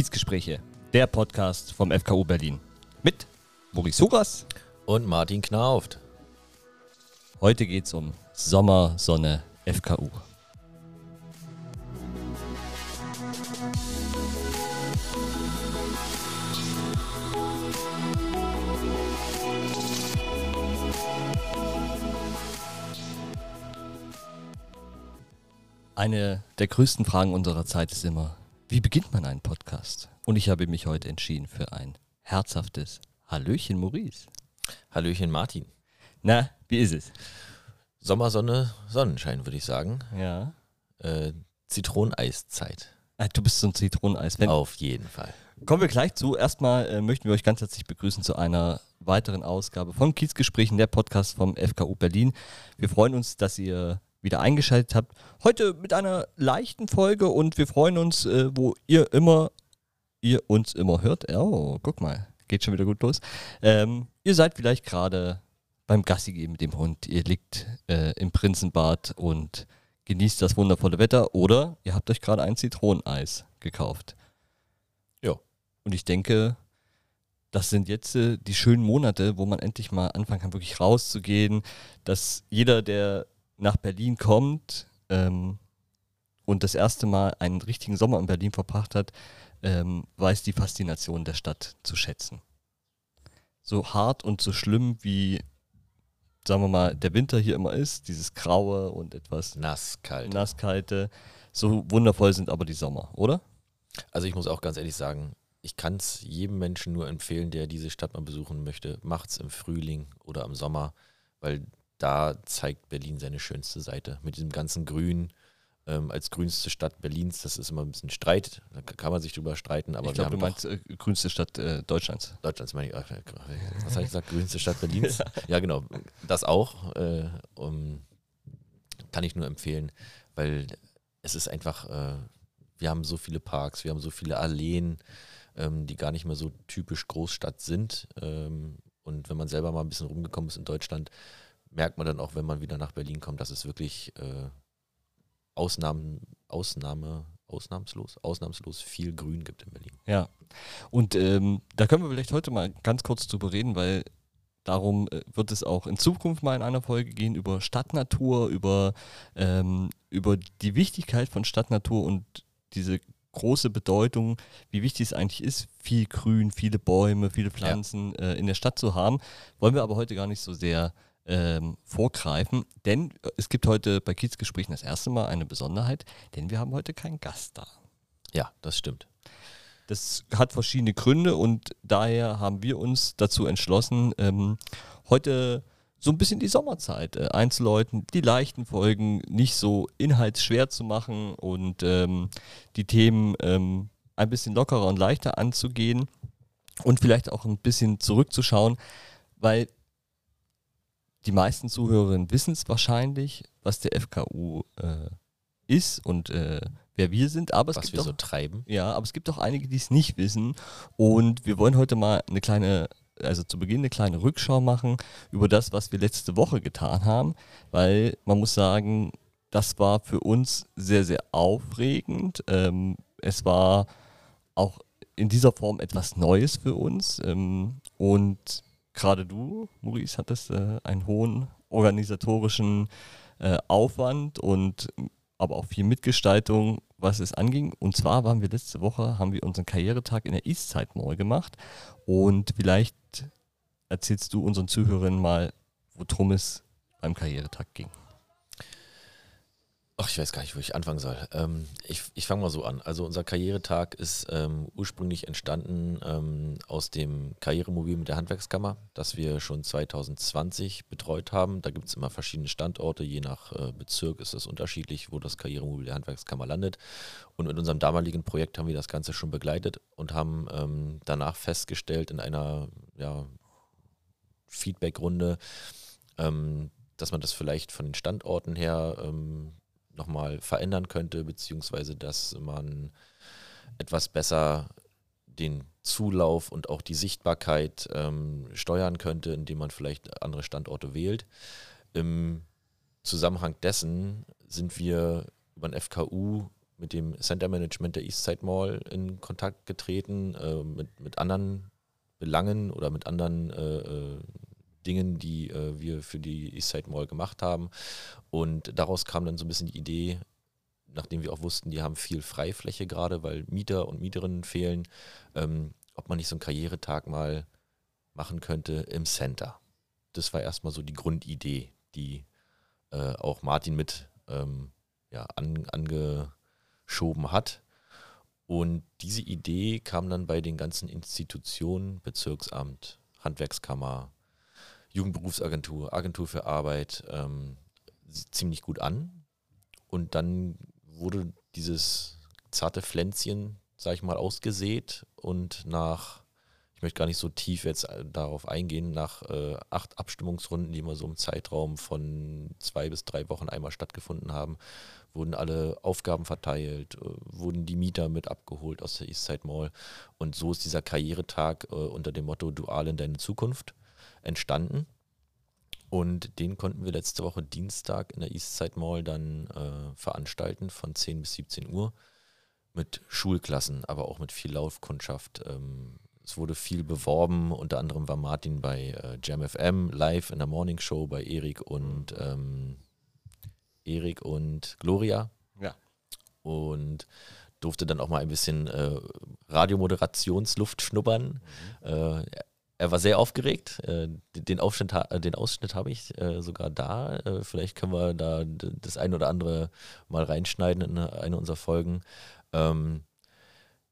Kiezgespräche, der Podcast vom FKU Berlin. Mit Maurice Huras. Und Martin Knauft. Heute geht es um Sommer, Sonne, FKU. Eine der größten Fragen unserer Zeit ist immer, wie beginnt man einen Podcast? Und ich habe mich heute entschieden für ein herzhaftes Hallöchen, Maurice. Hallöchen, Martin. Na, wie ist es? Sommersonne, Sonnenschein, würde ich sagen. Ja. Äh, Zitroneneiszeit. Ah, du bist so ein Zitroneneis-Fan. Auf jeden Fall. Kommen wir gleich zu. Erstmal äh, möchten wir euch ganz herzlich begrüßen zu einer weiteren Ausgabe von Kiezgesprächen, der Podcast vom FKU Berlin. Wir freuen uns, dass ihr wieder eingeschaltet habt. Heute mit einer leichten Folge und wir freuen uns, äh, wo ihr immer, ihr uns immer hört. Oh, guck mal, geht schon wieder gut los. Ähm, ihr seid vielleicht gerade beim Gassi gehen mit dem Hund. Ihr liegt äh, im Prinzenbad und genießt das wundervolle Wetter oder ihr habt euch gerade ein Zitroneneis gekauft. Ja. Und ich denke, das sind jetzt äh, die schönen Monate, wo man endlich mal anfangen kann, wirklich rauszugehen, dass jeder, der nach Berlin kommt ähm, und das erste Mal einen richtigen Sommer in Berlin verbracht hat, ähm, weiß die Faszination der Stadt zu schätzen. So hart und so schlimm wie, sagen wir mal, der Winter hier immer ist, dieses Graue und etwas Nasskalt. Nasskalte, so wundervoll sind aber die Sommer, oder? Also ich muss auch ganz ehrlich sagen, ich kann es jedem Menschen nur empfehlen, der diese Stadt mal besuchen möchte. Macht's im Frühling oder im Sommer, weil da zeigt Berlin seine schönste Seite. Mit diesem ganzen Grün ähm, als grünste Stadt Berlins, das ist immer ein bisschen Streit, da kann man sich drüber streiten, aber ich glaube, du meinst äh, grünste Stadt äh, Deutschlands. Deutschlands meine ich, ach, was habe ich gesagt, grünste Stadt Berlins? ja. ja, genau, das auch. Äh, um, kann ich nur empfehlen, weil es ist einfach, äh, wir haben so viele Parks, wir haben so viele Alleen, ähm, die gar nicht mehr so typisch Großstadt sind. Ähm, und wenn man selber mal ein bisschen rumgekommen ist in Deutschland, merkt man dann auch, wenn man wieder nach Berlin kommt, dass es wirklich äh, Ausnahmen, Ausnahme, ausnahmslos, ausnahmslos viel Grün gibt in Berlin. Ja. Und ähm, da können wir vielleicht heute mal ganz kurz drüber reden, weil darum äh, wird es auch in Zukunft mal in einer Folge gehen über Stadtnatur, über, ähm, über die Wichtigkeit von Stadtnatur und diese große Bedeutung, wie wichtig es eigentlich ist, viel Grün, viele Bäume, viele Pflanzen ja. äh, in der Stadt zu haben. Wollen wir aber heute gar nicht so sehr ähm, vorgreifen, denn es gibt heute bei Kiezgesprächen das erste Mal eine Besonderheit, denn wir haben heute keinen Gast da. Ja, das stimmt. Das hat verschiedene Gründe und daher haben wir uns dazu entschlossen, ähm, heute so ein bisschen die Sommerzeit äh, einzuläuten, die leichten Folgen nicht so inhaltsschwer zu machen und ähm, die Themen ähm, ein bisschen lockerer und leichter anzugehen und vielleicht auch ein bisschen zurückzuschauen, weil die meisten Zuhörerinnen wissen es wahrscheinlich, was der FKU äh, ist und äh, wer wir sind. Aber es was gibt wir auch, so treiben. Ja, aber es gibt auch einige, die es nicht wissen. Und wir wollen heute mal eine kleine, also zu Beginn eine kleine Rückschau machen über das, was wir letzte Woche getan haben, weil man muss sagen, das war für uns sehr, sehr aufregend. Ähm, es war auch in dieser Form etwas Neues für uns. Ähm, und gerade du, Maurice, hattest äh, einen hohen organisatorischen äh, Aufwand und aber auch viel Mitgestaltung, was es anging. Und zwar waren wir letzte Woche, haben wir unseren Karrieretag in der Eastside Mall gemacht. Und vielleicht erzählst du unseren Zuhörern mal, worum es beim Karrieretag ging. Ach, ich weiß gar nicht, wo ich anfangen soll. Ähm, ich ich fange mal so an. Also unser Karrieretag ist ähm, ursprünglich entstanden ähm, aus dem Karrieremobil mit der Handwerkskammer, das wir schon 2020 betreut haben. Da gibt es immer verschiedene Standorte, je nach äh, Bezirk ist es unterschiedlich, wo das Karrieremobil der Handwerkskammer landet. Und in unserem damaligen Projekt haben wir das Ganze schon begleitet und haben ähm, danach festgestellt in einer ja, Feedback-Runde, ähm, dass man das vielleicht von den Standorten her ähm, nochmal verändern könnte, beziehungsweise dass man etwas besser den Zulauf und auch die Sichtbarkeit ähm, steuern könnte, indem man vielleicht andere Standorte wählt. Im Zusammenhang dessen sind wir über den FKU mit dem Center Management der Eastside Mall in Kontakt getreten, äh, mit, mit anderen Belangen oder mit anderen äh, äh, Dingen, die äh, wir für die Eastside Mall gemacht haben. Und daraus kam dann so ein bisschen die Idee, nachdem wir auch wussten, die haben viel Freifläche gerade, weil Mieter und Mieterinnen fehlen, ähm, ob man nicht so einen Karrieretag mal machen könnte im Center. Das war erstmal so die Grundidee, die äh, auch Martin mit ähm, ja, an, angeschoben hat. Und diese Idee kam dann bei den ganzen Institutionen, Bezirksamt, Handwerkskammer, Jugendberufsagentur, Agentur für Arbeit ähm, ziemlich gut an. Und dann wurde dieses zarte Pflänzchen, sag ich mal, ausgesät und nach, ich möchte gar nicht so tief jetzt äh, darauf eingehen, nach äh, acht Abstimmungsrunden, die immer so im Zeitraum von zwei bis drei Wochen einmal stattgefunden haben, wurden alle Aufgaben verteilt, äh, wurden die Mieter mit abgeholt aus der Eastside Mall. Und so ist dieser Karrieretag äh, unter dem Motto Dual in deine Zukunft entstanden. Und den konnten wir letzte Woche Dienstag in der Eastside Mall dann äh, veranstalten von 10 bis 17 Uhr mit Schulklassen, aber auch mit viel Laufkundschaft. Ähm, es wurde viel beworben, unter anderem war Martin bei äh, Jam FM live in der Morning Show bei Erik und ähm, Erik und Gloria. Ja. Und durfte dann auch mal ein bisschen äh, Radiomoderationsluft schnuppern. Mhm. Äh, er war sehr aufgeregt. Äh, den, Aufschnitt, den Ausschnitt habe ich äh, sogar da. Äh, vielleicht können wir da das ein oder andere mal reinschneiden in eine unserer Folgen. Ähm,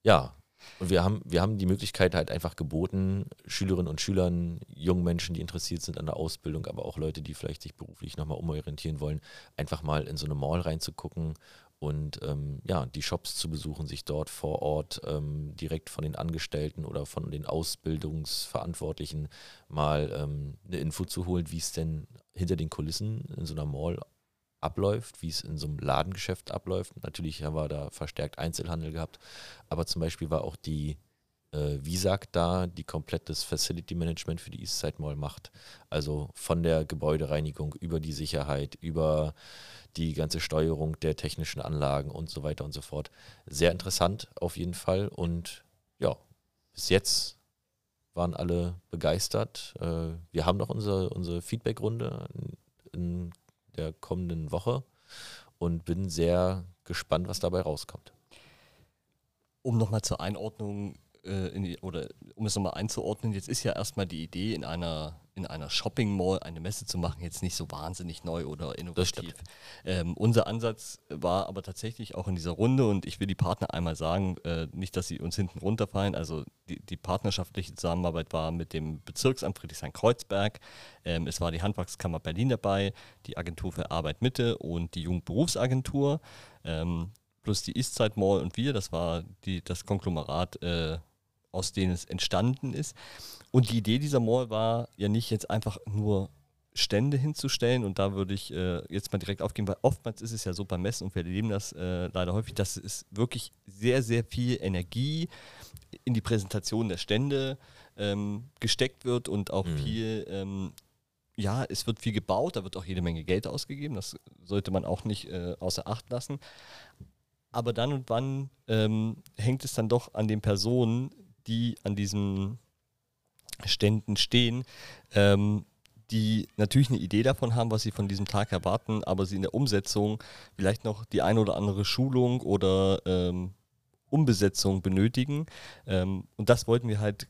ja, und wir haben, wir haben die Möglichkeit halt einfach geboten, Schülerinnen und Schülern, jungen Menschen, die interessiert sind an der Ausbildung, aber auch Leute, die vielleicht sich beruflich nochmal umorientieren wollen, einfach mal in so eine Mall reinzugucken und ähm, ja, die Shops zu besuchen, sich dort vor Ort ähm, direkt von den Angestellten oder von den Ausbildungsverantwortlichen mal ähm, eine Info zu holen, wie es denn hinter den Kulissen in so einer Mall abläuft, wie es in so einem Ladengeschäft abläuft. Natürlich haben wir da verstärkt Einzelhandel gehabt, aber zum Beispiel war auch die äh, Visag da, die komplettes Facility Management für die Eastside Mall macht. Also von der Gebäudereinigung über die Sicherheit, über die ganze Steuerung der technischen Anlagen und so weiter und so fort. Sehr interessant auf jeden Fall und ja, bis jetzt waren alle begeistert. Äh, wir haben noch unsere, unsere Feedback-Runde in der kommenden Woche und bin sehr gespannt, was dabei rauskommt. Um nochmal zur Einordnung äh, die, oder um es nochmal einzuordnen, jetzt ist ja erstmal die Idee, in einer, in einer Shopping Mall eine Messe zu machen, jetzt nicht so wahnsinnig neu oder innovativ. Ähm, unser Ansatz war aber tatsächlich auch in dieser Runde und ich will die Partner einmal sagen, äh, nicht, dass sie uns hinten runterfallen. Also die, die partnerschaftliche Zusammenarbeit war mit dem Bezirksamt Friedrichshain-Kreuzberg, ähm, es war die Handwerkskammer Berlin dabei, die Agentur für Arbeit Mitte und die Jugendberufsagentur. Ähm, plus die Eastside Mall und wir, das war die, das Konglomerat äh, aus denen es entstanden ist. Und die Idee dieser Mall war ja nicht jetzt einfach nur Stände hinzustellen und da würde ich äh, jetzt mal direkt aufgehen, weil oftmals ist es ja so beim Messen und wir erleben das äh, leider häufig, dass es wirklich sehr, sehr viel Energie in die Präsentation der Stände ähm, gesteckt wird und auch mhm. viel, ähm, ja, es wird viel gebaut, da wird auch jede Menge Geld ausgegeben, das sollte man auch nicht äh, außer Acht lassen. Aber dann und wann ähm, hängt es dann doch an den Personen, die an diesen Ständen stehen, ähm, die natürlich eine Idee davon haben, was sie von diesem Tag erwarten, aber sie in der Umsetzung vielleicht noch die eine oder andere Schulung oder ähm, Umbesetzung benötigen. Ähm, und das wollten wir halt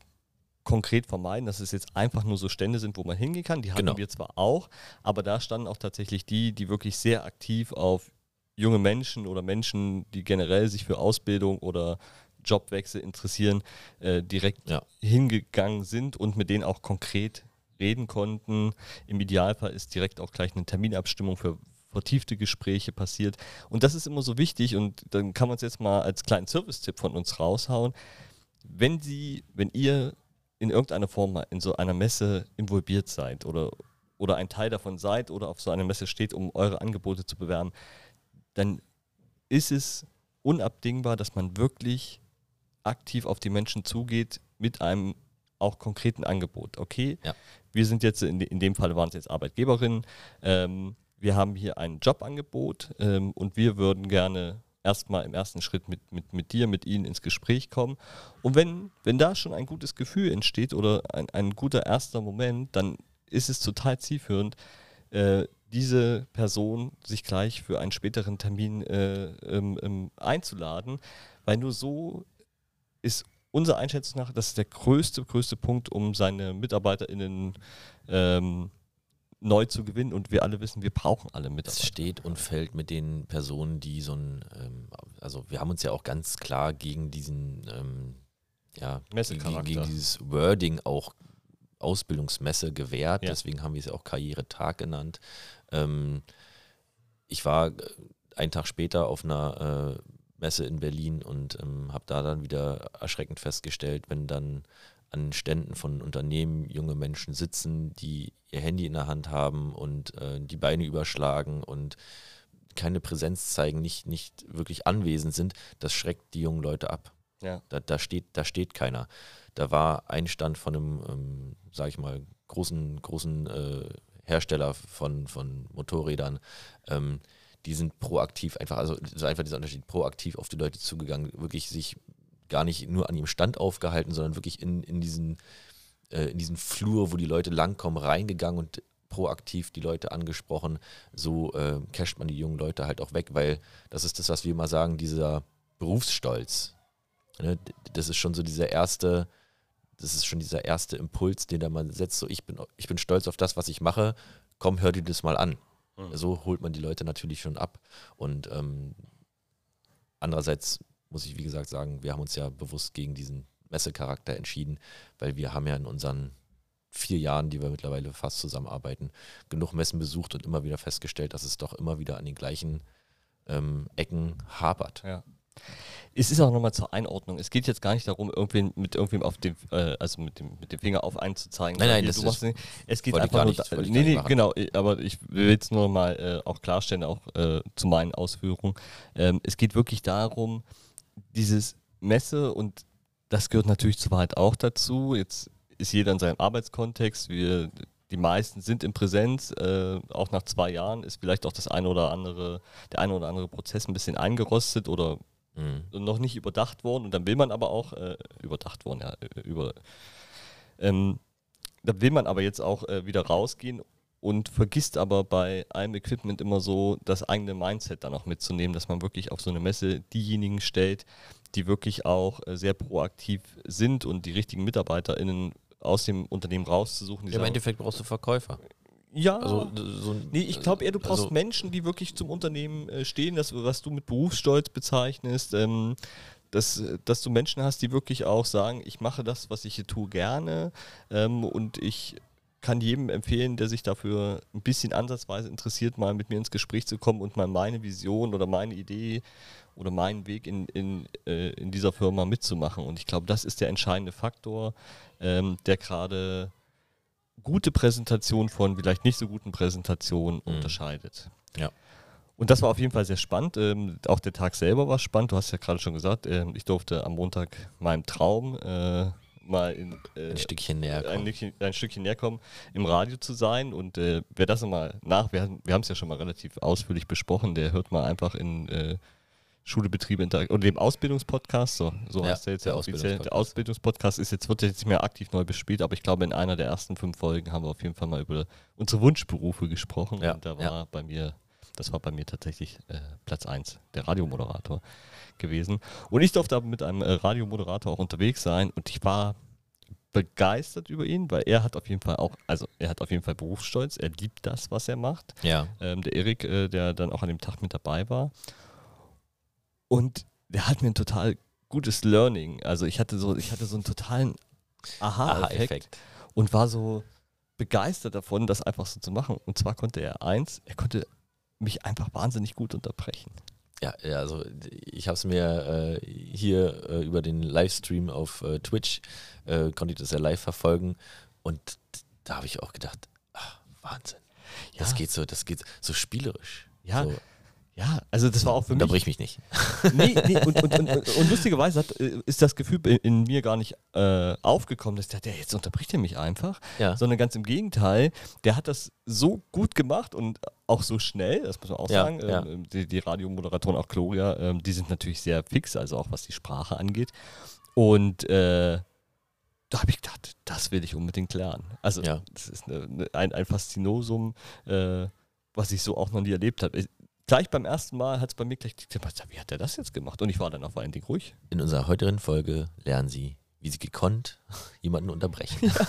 konkret vermeiden, dass es jetzt einfach nur so Stände sind, wo man hingehen kann. Die hatten genau. wir zwar auch, aber da standen auch tatsächlich die, die wirklich sehr aktiv auf junge Menschen oder Menschen, die generell sich für Ausbildung oder Jobwechsel interessieren, äh, direkt ja. hingegangen sind und mit denen auch konkret reden konnten. Im Idealfall ist direkt auch gleich eine Terminabstimmung für vertiefte Gespräche passiert. Und das ist immer so wichtig und dann kann man es jetzt mal als kleinen Service-Tipp von uns raushauen. Wenn Sie, wenn ihr in irgendeiner Form mal in so einer Messe involviert seid oder, oder ein Teil davon seid oder auf so einer Messe steht, um eure Angebote zu bewerben, dann ist es unabdingbar, dass man wirklich aktiv auf die Menschen zugeht mit einem auch konkreten Angebot. Okay, ja. wir sind jetzt, in, in, dem Fall waren es jetzt Arbeitgeberinnen, ähm, wir haben hier ein Jobangebot ähm, und wir würden gerne erstmal im ersten Schritt mit, mit, mit dir, mit ihnen ins Gespräch kommen. Und wenn, wenn da schon ein gutes Gefühl entsteht oder ein, ein guter erster Moment, dann ist es total zielführend, äh, diese Person sich gleich für einen späteren Termin äh, ähm, ähm, einzuladen, weil nur so ist unserer Einschätzung nach, das ist der größte, größte Punkt, um seine MitarbeiterInnen ähm, neu zu gewinnen. Und wir alle wissen, wir brauchen alle Mitarbeiter. Es steht und fällt mit den Personen, die so ein, ähm, also wir haben uns ja auch ganz klar gegen diesen, ähm, ja, gegen, gegen dieses Wording auch Ausbildungsmesse gewährt. Ja. Deswegen haben wir es ja auch Karrieretag genannt. Ähm, ich war äh, einen Tag später auf einer äh, Messe in Berlin und ähm, habe da dann wieder erschreckend festgestellt, wenn dann an Ständen von Unternehmen junge Menschen sitzen, die ihr Handy in der Hand haben und äh, die Beine überschlagen und keine Präsenz zeigen, nicht, nicht wirklich anwesend sind, das schreckt die jungen Leute ab. Ja. Da, da, steht, da steht keiner. Da war ein Stand von einem, ähm, sag ich mal, großen, großen äh, Hersteller von, von Motorrädern. Ähm, die sind proaktiv einfach, also so einfach dieser Unterschied, proaktiv auf die Leute zugegangen, wirklich sich gar nicht nur an ihrem Stand aufgehalten, sondern wirklich in, in, diesen, äh, in diesen Flur, wo die Leute langkommen, reingegangen und proaktiv die Leute angesprochen. So äh, casht man die jungen Leute halt auch weg, weil das ist das, was wir immer sagen, dieser Berufsstolz. Ne? Das ist schon so dieser erste, das ist schon dieser erste Impuls, den da man setzt, so ich bin, ich bin stolz auf das, was ich mache, komm, hör dir das mal an. Mhm. So holt man die Leute natürlich schon ab. Und ähm, andererseits muss ich, wie gesagt, sagen, wir haben uns ja bewusst gegen diesen Messecharakter entschieden, weil wir haben ja in unseren vier Jahren, die wir mittlerweile fast zusammenarbeiten, genug Messen besucht und immer wieder festgestellt, dass es doch immer wieder an den gleichen ähm, Ecken hapert. Ja. Es ist auch nochmal zur Einordnung. Es geht jetzt gar nicht darum, irgendwen mit irgendwem auf dem, äh, also mit dem, mit dem Finger auf einen zu zeigen. Nein, nein, das ist, nicht. Es geht einfach nur. Nicht, da, nee, nee, genau. Aber ich will jetzt nur mal äh, auch klarstellen, auch äh, zu meinen Ausführungen. Ähm, es geht wirklich darum, dieses Messe und das gehört natürlich zur Wahrheit auch dazu. Jetzt ist jeder in seinem Arbeitskontext. Wir, die meisten sind in Präsenz. Äh, auch nach zwei Jahren ist vielleicht auch das eine oder andere, der eine oder andere Prozess ein bisschen eingerostet oder mhm. noch nicht überdacht worden. Und dann will man aber auch, äh, überdacht worden, ja, äh, über, ähm, da will man aber jetzt auch äh, wieder rausgehen und vergisst aber bei einem Equipment immer so das eigene Mindset dann auch mitzunehmen, dass man wirklich auf so eine Messe diejenigen stellt, die wirklich auch äh, sehr proaktiv sind und die richtigen MitarbeiterInnen aus dem Unternehmen rauszusuchen. Ja, Im Endeffekt brauchst du Verkäufer. Ja, also, so nee, ich glaube eher, du brauchst also, Menschen, die wirklich zum Unternehmen äh, stehen, das, was du mit Berufsstolz bezeichnest, ähm, dass, dass du Menschen hast, die wirklich auch sagen, ich mache das, was ich hier tue, gerne ähm, und ich kann jedem empfehlen, der sich dafür ein bisschen ansatzweise interessiert, mal mit mir ins Gespräch zu kommen und mal meine Vision oder meine Idee oder meinen Weg in, in, äh, in dieser Firma mitzumachen. Und ich glaube, das ist der entscheidende Faktor, ähm, der gerade gute Präsentation von vielleicht nicht so guten Präsentationen mhm. unterscheidet. Ja. Und das war auf jeden Fall sehr spannend. Ähm, auch der Tag selber war spannend. Du hast ja gerade schon gesagt, äh, ich durfte am Montag meinem Traum äh, mal in, äh, ein Stückchen näher kommen. Ein, ein, Stückchen näher kommen, im Radio zu sein. Und äh, wer das mal nach, wir, wir haben es ja schon mal relativ ausführlich besprochen, der hört mal einfach in äh, Schule, Betriebe, Interaktion oder dem Ausbildungspodcast, so, so ja, heißt der jetzt der offiziell. Der Ausbildungspodcast ist jetzt, wird jetzt nicht mehr aktiv neu bespielt, aber ich glaube, in einer der ersten fünf Folgen haben wir auf jeden Fall mal über unsere Wunschberufe gesprochen. Ja, und da war ja. bei mir, das war bei mir tatsächlich äh, Platz 1, der Radiomoderator gewesen. Und ich durfte aber mit einem äh, Radiomoderator auch unterwegs sein und ich war begeistert über ihn, weil er hat auf jeden Fall auch, also er hat auf jeden Fall Berufsstolz, er liebt das, was er macht. Ja. Ähm, der Erik, äh, der dann auch an dem Tag mit dabei war. Und der hat mir ein total gutes Learning. Also ich hatte so, ich hatte so einen totalen Aha-Effekt Aha und war so begeistert davon, das einfach so zu machen. Und zwar konnte er eins, er konnte mich einfach wahnsinnig gut unterbrechen. Ja, ja also ich habe es mir äh, hier äh, über den Livestream auf äh, Twitch, äh, konnte ich das ja live verfolgen und da habe ich auch gedacht, ach, Wahnsinn. Ja. Das geht so, das geht so spielerisch. Ja, so. Ja, also das war auch für mich. Unterbrich mich nicht. Nee, nee, und, und, und, und lustigerweise hat, äh, ist das Gefühl in, in mir gar nicht äh, aufgekommen, dass ich dachte, ja, jetzt unterbricht er mich einfach, Ja. sondern ganz im Gegenteil, der hat das so gut gemacht und auch so schnell, das muss man auch Ja, sagen. ja. Ähm, die, die Radiomoderatoren, auch Gloria, ähm, die sind natürlich sehr fix, also auch was die Sprache angeht. Und äh, da habe ich gedacht, das will ich unbedingt lernen. Also das ist eine, ein, ein Faszinosum, äh, was ich so auch noch nie erlebt habe. Ich- Gleich beim ersten Mal hat es bei mir gleich gedacht, wie hat der das jetzt gemacht? Und ich war dann auch vor allen Dingen ruhig. In unserer heutigen Folge lernen Sie, wie Sie gekonnt jemanden unterbrechen.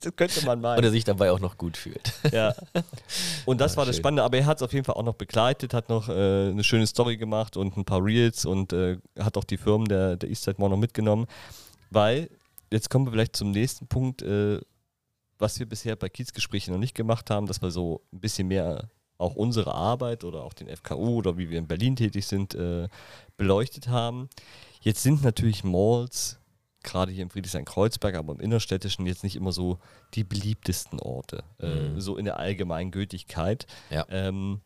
Das könnte man meinen. Und er sich dabei auch noch gut fühlt. Ja. Und das Ah, war das schön. Spannende, aber er hat es auf jeden Fall auch noch begleitet, hat noch äh, eine schöne Story gemacht und ein paar Reels und äh, hat auch die Firmen der, der Eastside Mall noch mitgenommen. Weil, jetzt kommen wir vielleicht zum nächsten Punkt, äh, was wir bisher bei Kiezgesprächen noch nicht gemacht haben, dass wir so ein bisschen mehr auch unsere Arbeit oder auch den FKU oder wie wir in Berlin tätig sind, äh, beleuchtet haben. Jetzt sind natürlich Malls, gerade hier im Friedrichshain-Kreuzberg, aber im Innerstädtischen jetzt nicht immer so die beliebtesten Orte, äh, Mhm. so in der allgemeinen Gültigkeit. Ja. Ähm,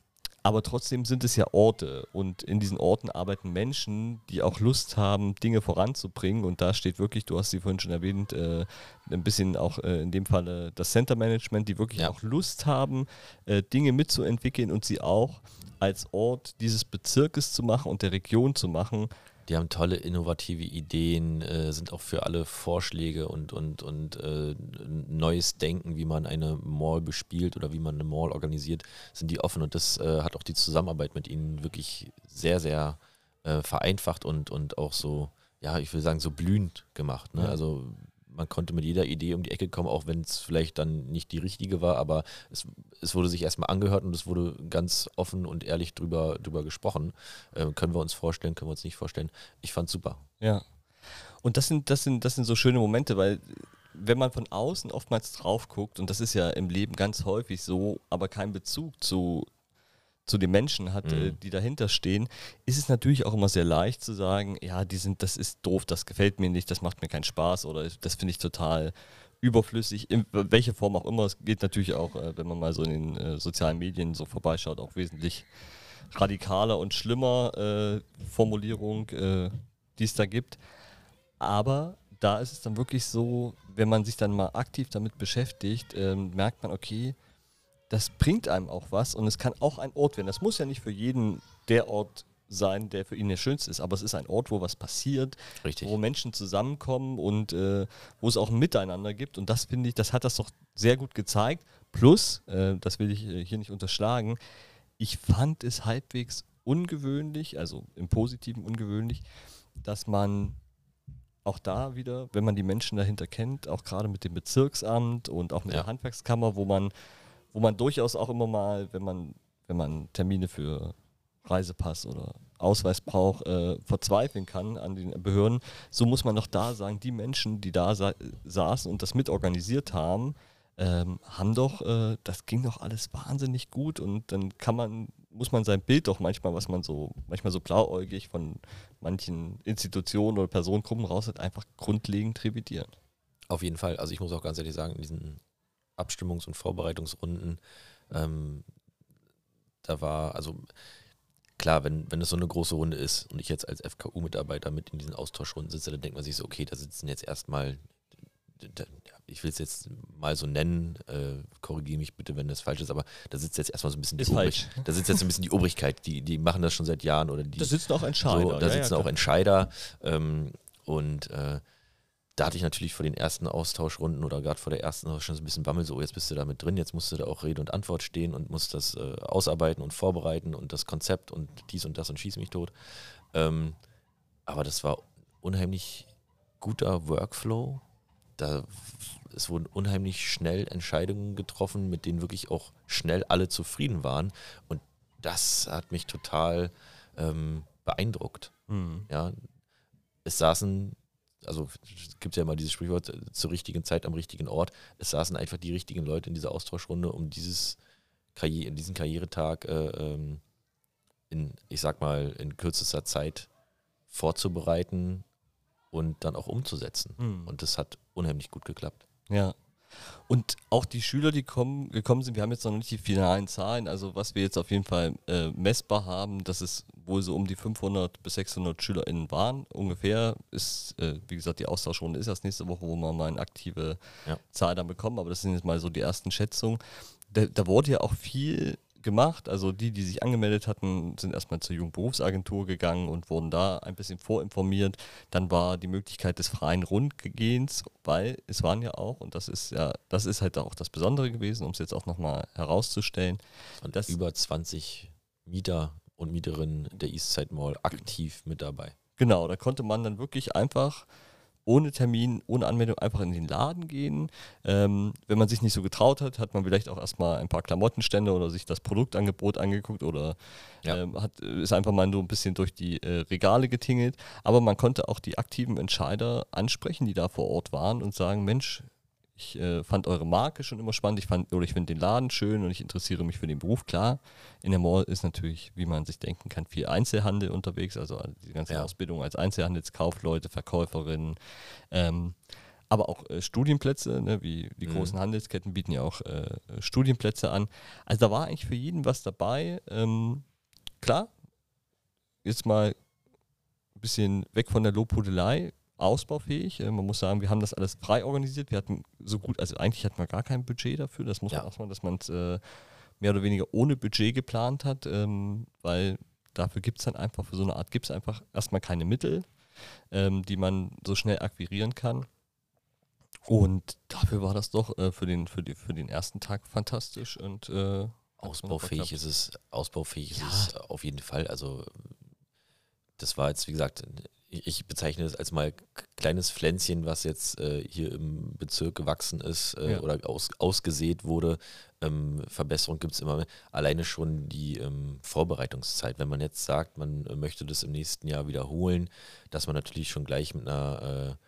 aber trotzdem sind es ja Orte und in diesen Orten arbeiten Menschen, die auch Lust haben, Dinge voranzubringen. Und da steht wirklich, du hast sie vorhin schon erwähnt, äh, ein bisschen auch äh, in dem Fall das Center Management, die wirklich Ja. auch Lust haben, äh, Dinge mitzuentwickeln und sie auch als Ort dieses Bezirkes zu machen und der Region zu machen. Die haben tolle innovative Ideen, äh, sind auch für alle Vorschläge und, und, und äh, neues Denken, wie man eine Mall bespielt oder wie man eine Mall organisiert, sind die offen. Und das äh, hat auch die Zusammenarbeit mit ihnen wirklich sehr, sehr äh, vereinfacht und, und auch so, ja, ich will sagen, so blühend gemacht. Ne? Ja. Also man konnte mit jeder Idee um die Ecke kommen, auch wenn es vielleicht dann nicht die richtige war, aber es, es wurde sich erstmal angehört und es wurde ganz offen und ehrlich drüber, drüber gesprochen. Äh, können wir uns vorstellen, können wir uns nicht vorstellen. Ich fand's super. Ja. Und das sind, das sind, das sind so schöne Momente, weil wenn man von außen oftmals drauf guckt, und das ist ja im Leben ganz häufig so, aber keinen Bezug zu, zu den Menschen hat, Mhm. äh, die dahinter stehen, ist es natürlich auch immer sehr leicht zu sagen, ja, die sind, das ist doof, das gefällt mir nicht, das macht mir keinen Spaß oder das finde ich total überflüssig, in welche Form auch immer. Es geht natürlich auch, äh, wenn man mal so in den äh, sozialen Medien so vorbeischaut, auch wesentlich radikaler und schlimmer äh, Formulierung, äh, die es da gibt. Aber da ist es dann wirklich so, wenn man sich dann mal aktiv damit beschäftigt, ähm, merkt man, okay, das bringt einem auch was und es kann auch ein Ort werden. Das muss ja nicht für jeden der Ort sein, der für ihn der schönste ist, aber es ist ein Ort, wo was passiert, Richtig. wo Menschen zusammenkommen und äh, wo es auch ein Miteinander gibt. Und das finde ich, das hat das doch sehr gut gezeigt. Plus, äh, das will ich äh, hier nicht unterschlagen, ich fand es halbwegs ungewöhnlich, also im Positiven ungewöhnlich, dass man auch da wieder, wenn man die Menschen dahinter kennt, auch gerade mit dem Bezirksamt und auch mit Ja. der Handwerkskammer, wo man, wo man durchaus auch immer mal, wenn man, wenn man Termine für Reisepass oder Ausweis braucht, äh, verzweifeln kann an den Behörden, so muss man doch da sagen, die Menschen, die da sa saßen und das mitorganisiert haben, ähm, haben doch, äh, das ging doch alles wahnsinnig gut und dann kann man, muss man sein Bild doch manchmal, was man so, manchmal so blauäugig von manchen Institutionen oder Personengruppen raus hat, einfach grundlegend revidieren. Auf jeden Fall. Also ich muss auch ganz ehrlich sagen, in diesen Abstimmungs- und Vorbereitungsrunden, ähm, da war, also klar, wenn, wenn es so eine große Runde ist und ich jetzt als FKU-Mitarbeiter mit in diesen Austauschrunden sitze, dann denkt man sich so, okay, da sitzen jetzt erstmal, ich will es jetzt mal so nennen, äh, korrigiere mich bitte, wenn das falsch ist, aber da sitzt jetzt erstmal so ein bisschen die Ist falsch. Obrig- Da sitzt jetzt so ein bisschen die Obrigkeit, die, die machen das schon seit Jahren oder die Da sitzen auch Entscheider. so, da ja, ja, sitzen auch klar. Entscheider. Ähm, und äh, da hatte ich natürlich vor den ersten Austauschrunden oder gerade vor der ersten schon so ein bisschen Bammel, so jetzt bist du da mit drin, jetzt musst du da auch Rede und Antwort stehen und musst das äh, ausarbeiten und vorbereiten und das Konzept und dies und das und schieß mich tot. Ähm, aber das war unheimlich guter Workflow. Da, es wurden unheimlich schnell Entscheidungen getroffen, mit denen wirklich auch schnell alle zufrieden waren. Und das hat mich total ähm, beeindruckt. Mhm. Ja, es saßen, also es gibt ja immer dieses Sprichwort, äh, zur richtigen Zeit am richtigen Ort. Es saßen einfach die richtigen Leute in dieser Austauschrunde, um dieses Karriere, in diesen Karrieretag äh, ähm, in, ich sag mal, in kürzester Zeit vorzubereiten und dann auch umzusetzen. Mhm. Und das hat unheimlich gut geklappt. Ja. Und auch die Schüler, die kommen, gekommen sind, wir haben jetzt noch nicht die finalen Zahlen, also was wir jetzt auf jeden Fall äh, messbar haben, dass es wohl so um die 500 bis 600 SchülerInnen waren. Ungefähr ist, äh, wie gesagt, die Austauschrunde ist erst nächste Woche, wo wir mal eine aktive Ja. Zahl dann bekommen, aber das sind jetzt mal so die ersten Schätzungen. Da, da wurde ja auch viel gemacht. Also die, die sich angemeldet hatten, sind erstmal zur Jugendberufsagentur gegangen und wurden da ein bisschen vorinformiert. Dann war die Möglichkeit des freien Rundgehens, weil es waren ja auch, und das ist ja, das ist halt auch das Besondere gewesen, um es jetzt auch nochmal herauszustellen. Und Das- über 20 Mieter und Mieterinnen der Eastside Mall aktiv mit dabei. Genau, da konnte man dann wirklich einfach ohne Termin, ohne Anmeldung einfach in den Laden gehen. Ähm, wenn man sich nicht so getraut hat, hat man vielleicht auch erstmal ein paar Klamottenstände oder sich das Produktangebot angeguckt oder Ja. ähm, hat, ist einfach mal so ein bisschen durch die äh, Regale getingelt. Aber man konnte auch die aktiven Entscheider ansprechen, die da vor Ort waren und sagen, Mensch, ich äh, fand eure Marke schon immer spannend, ich fand oder ich finde den Laden schön und ich interessiere mich für den Beruf. Klar, in der Mall ist natürlich, wie man sich denken kann, viel Einzelhandel unterwegs, also die ganze Ja. Ausbildung als Einzelhandelskaufleute, Verkäuferinnen, ähm, aber auch äh, Studienplätze, ne, wie die Mhm. großen Handelsketten bieten ja auch äh, Studienplätze an. Also da war eigentlich für jeden was dabei. Ähm, klar, jetzt mal ein bisschen weg von der Lobhudelei, ausbaufähig. Äh, man muss sagen, wir haben das alles frei organisiert. Wir hatten so gut, also eigentlich hatten wir gar kein Budget dafür. Das muss Ja. man auch sagen, dass man es äh, mehr oder weniger ohne Budget geplant hat, ähm, weil dafür gibt es dann einfach, für so eine Art gibt es einfach erstmal keine Mittel, ähm, die man so schnell akquirieren kann. Und dafür war das doch äh, für, den, für, die, für den ersten Tag fantastisch und äh, Ausbaufähig ist es, ausbaufähig Ja. ist es auf jeden Fall. Also das war jetzt, wie gesagt, ich ich bezeichne es als mal kleines Pflänzchen, was jetzt äh, hier im Bezirk gewachsen ist äh, Ja. oder aus, ausgesät wurde. Ähm, Verbesserung gibt es immer. mehr. Alleine schon die ähm, Vorbereitungszeit. Wenn man jetzt sagt, man äh, möchte das im nächsten Jahr wiederholen, dass man natürlich schon gleich mit einer äh,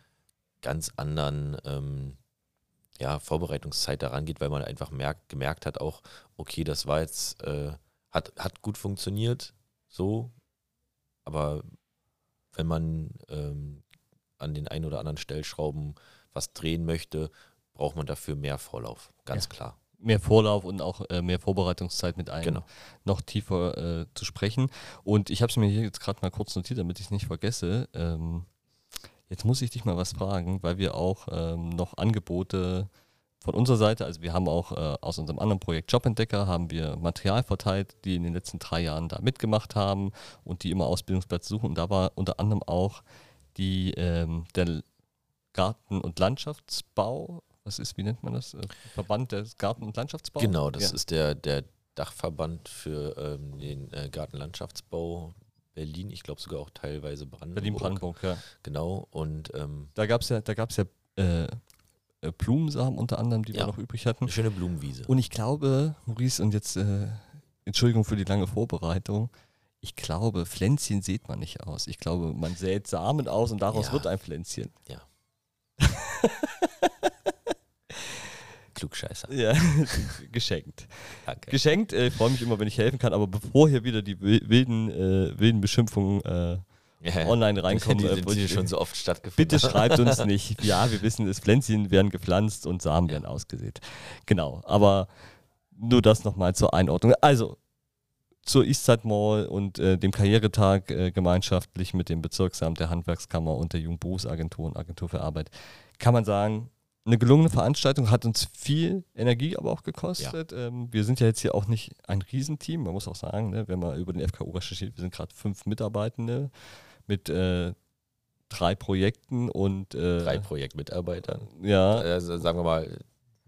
ganz anderen ähm, ja, Vorbereitungszeit daran geht, weil man einfach merkt, gemerkt hat auch, okay, das war jetzt, äh, hat, hat gut funktioniert, so, aber wenn man ähm, an den ein oder anderen Stellschrauben was drehen möchte, braucht man dafür mehr Vorlauf, ganz Ja. klar. mehr Vorlauf und auch äh, mehr Vorbereitungszeit mit einem Genau. noch tiefer äh, zu sprechen. Und ich habe es mir hier jetzt gerade mal kurz notiert, damit ich es nicht vergesse. Ähm, jetzt muss ich dich mal was fragen, weil wir auch ähm, noch Angebote von unserer Seite, also wir haben auch äh, aus unserem anderen Projekt Jobentdecker, haben wir Material verteilt, die in den letzten drei Jahren da mitgemacht haben und die immer Ausbildungsplatz suchen. Und da war unter anderem auch die, ähm, der Garten- und Landschaftsbau, was ist, wie nennt man das? Äh, Verband des Garten- und Landschaftsbau? Genau, das Ja. ist der, der Dachverband für ähm, den äh, Gartenlandschaftsbau Berlin, ich glaube sogar auch teilweise Brandenburg. Berlin-Brandenburg, ja. Genau, und ähm, Da gab es ja, da gab's ja äh, äh, Blumensamen unter anderem, die Ja. wir noch übrig hatten. eine schöne Blumenwiese. Und ich glaube, Maurice, und jetzt äh, Entschuldigung für die lange Vorbereitung, ich glaube, Pflänzchen sieht man nicht aus. Ich glaube, man sät Samen aus und daraus Ja. wird ein Pflänzchen. Klugscheißer. Ja, geschenkt. Danke. Geschenkt, äh, ich freue mich immer, wenn ich helfen kann, aber bevor hier wieder die wil- wilden, äh, wilden Beschimpfungen äh, Ja, online reinkommen, die äh, sind ich- schon so oft stattgefunden. Bitte schreibt uns nicht. Ja, wir wissen es, Pflänzchen werden gepflanzt und Samen werden ausgesät. Genau, aber nur das nochmal zur Einordnung. Also, zur Eastside Mall und äh, dem Karrieretag äh, gemeinschaftlich mit dem Bezirksamt der Handwerkskammer und der Jugendberufsagentur und Agentur für Arbeit, kann man sagen, eine gelungene Veranstaltung hat uns viel Energie aber auch gekostet. Ähm, wir sind ja jetzt hier auch nicht ein Riesenteam, man muss auch sagen, ne, wenn man über den FKU recherchiert, wir sind gerade fünf Mitarbeitende mit äh, drei Projekten und äh, Drei Projektmitarbeiter. ja, Also sagen wir mal,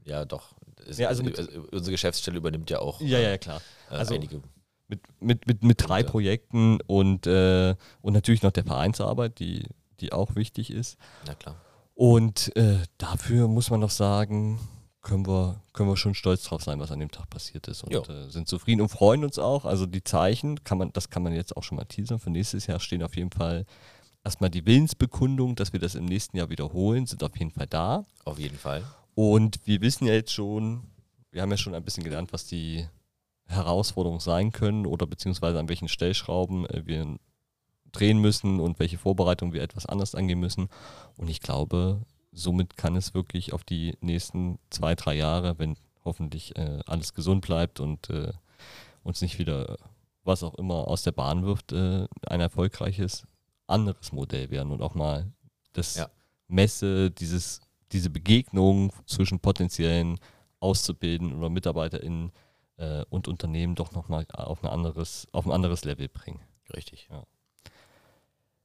ja doch. Es- Ja, also mit- also unsere Geschäftsstelle übernimmt ja auch ja, ja, klar. äh, also- einige. Mit, mit, mit, mit drei. Projekten und, äh, und natürlich noch der Vereinsarbeit, die, die auch wichtig ist. Na klar. Und äh, dafür muss man doch sagen, können wir, können wir schon stolz drauf sein, was an dem Tag passiert ist und äh, sind zufrieden und freuen uns auch. Also die Zeichen, kann man, das kann man jetzt auch schon mal teasern. Für nächstes Jahr stehen auf jeden Fall erstmal die Willensbekundung, dass wir das im nächsten Jahr wiederholen, sind auf jeden Fall da. Auf jeden Fall. Und wir wissen ja jetzt schon, wir haben ja schon ein bisschen gelernt, was die Herausforderungen sein können oder beziehungsweise an welchen Stellschrauben äh, wir drehen müssen und welche Vorbereitungen wir etwas anders angehen müssen. Und ich glaube, somit kann es wirklich auf die nächsten zwei, drei Jahre, wenn hoffentlich äh, alles gesund bleibt und äh, uns nicht wieder was auch immer aus der Bahn wirft, äh, ein erfolgreiches anderes Modell werden und auch mal das Ja. Messe, dieses, diese Begegnung zwischen potenziellen Auszubildenden oder MitarbeiterInnen äh, und Unternehmen doch nochmal auf, ein anderes, auf ein anderes Level bringen. Richtig.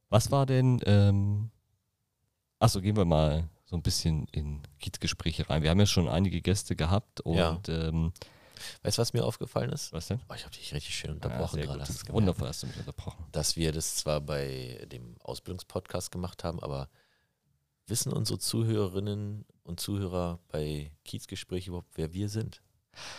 Was war denn, ähm, achso, gehen wir mal so ein bisschen in Kiezgespräche rein. Wir haben ja schon einige Gäste gehabt und Ja. ähm, Weißt du, was mir aufgefallen ist? was denn? Oh, ich habe dich richtig schön Ja, unterbrochen sehr gerade. gut. hast? Wundervoll hast du mich unterbrochen. Dass wir das zwar bei dem Ausbildungspodcast gemacht haben, aber wissen unsere Zuhörerinnen und Zuhörer bei Kiezgespräch überhaupt, wer wir sind?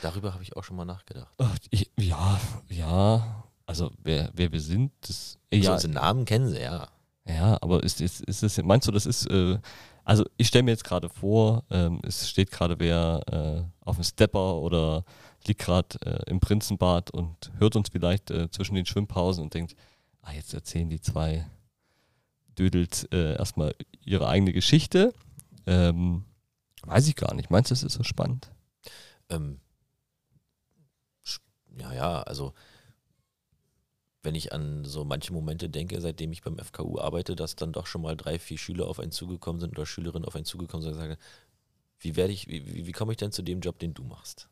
Darüber habe ich auch schon mal nachgedacht. Ach, ich, ja, ja, also wer, wer wir sind, das, Also ja, unsere Namen kennen sie, ja. Ja, aber ist, ist, ist das, meinst du, das ist, äh, also ich stelle mir jetzt gerade vor, ähm, es steht gerade wer äh, auf dem Stepper oder liegt gerade äh, im Prinzenbad und hört uns vielleicht äh, zwischen den Schwimmpausen und denkt, ah, jetzt erzählen die zwei Dödels äh, erstmal ihre eigene Geschichte. Ähm, weiß ich gar nicht. Meinst du, das ist so spannend? Ähm, ja, ja, also wenn ich an so manche Momente denke, seitdem ich beim FKU arbeite, dass dann doch schon mal drei, vier Schüler auf einen zugekommen sind oder Schülerinnen auf einen zugekommen sind und sagen, wie werde ich, wie, wie, komme ich denn zu dem Job, den du machst?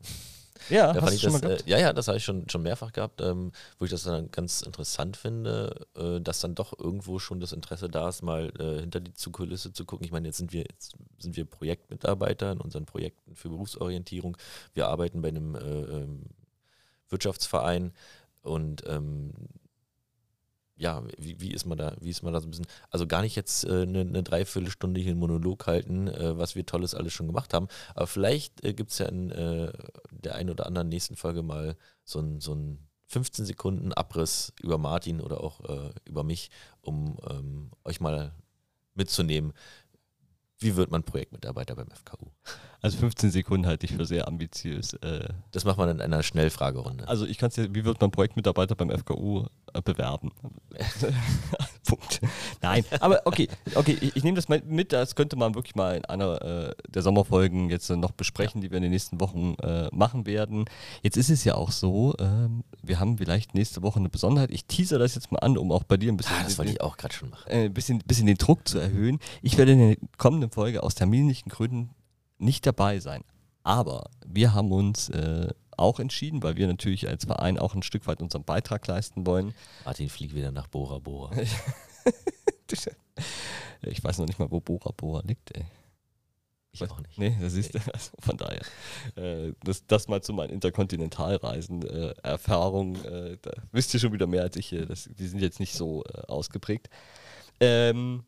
Ja, Da fand ich das, äh, ja, ja, das habe ich schon, schon mehrfach gehabt, ähm, wo ich das dann ganz interessant finde, äh, dass dann doch irgendwo schon das Interesse da ist, mal äh, hinter die Kulisse zu gucken. Ich meine, jetzt sind wir, jetzt sind wir Projektmitarbeiter in unseren Projekten für Berufsorientierung. Wir arbeiten bei einem äh, ähm, Wirtschaftsverein und ähm, ja, wie, wie ist man da, wie ist man da so ein bisschen, also gar nicht jetzt äh, eine, eine Dreiviertelstunde hier einen Monolog halten, äh, was wir Tolles alles schon gemacht haben, aber vielleicht äh, gibt es ja in äh, der einen oder anderen nächsten Folge mal so ein, so ein 15 Sekunden Abriss über Martin oder auch äh, über mich, um ähm, euch mal mitzunehmen, wie wird man Projektmitarbeiter beim FKU? Also 15 Sekunden halte ich für sehr ambitiös. Äh, Das macht man in einer Schnellfragerunde. Also ich kann es ja, wie wird man Projektmitarbeiter beim FKU äh, bewerben? Punkt. Nein, aber okay, okay, ich, ich nehme das mal mit, das könnte man wirklich mal in einer äh, der Sommerfolgen jetzt noch besprechen, die wir in den nächsten Wochen äh, machen werden. Jetzt ist es ja auch so, ähm, wir haben vielleicht nächste Woche eine Besonderheit. Ich teaser das jetzt mal an, um auch bei dir ein bisschen, ah, das wollte ich auch gerade schon machen. äh, bisschen, bisschen den Druck zu erhöhen. Ich werde in der kommenden Folge aus terminlichen Gründen nicht dabei sein. Aber wir haben uns äh, auch entschieden, weil wir natürlich als Verein auch ein Stück weit unseren Beitrag leisten wollen. Martin fliegt wieder nach Bora Bora. Ich weiß noch nicht mal, wo Bora Bora liegt, ey. Ich auch nicht. Nee, das siehst du. Also von daher. Äh, das, das mal zu meinen Interkontinentalreisen, äh, Erfahrungen, äh, da wisst ihr schon wieder mehr als ich. Äh, das, die sind jetzt nicht so äh, ausgeprägt. Ähm,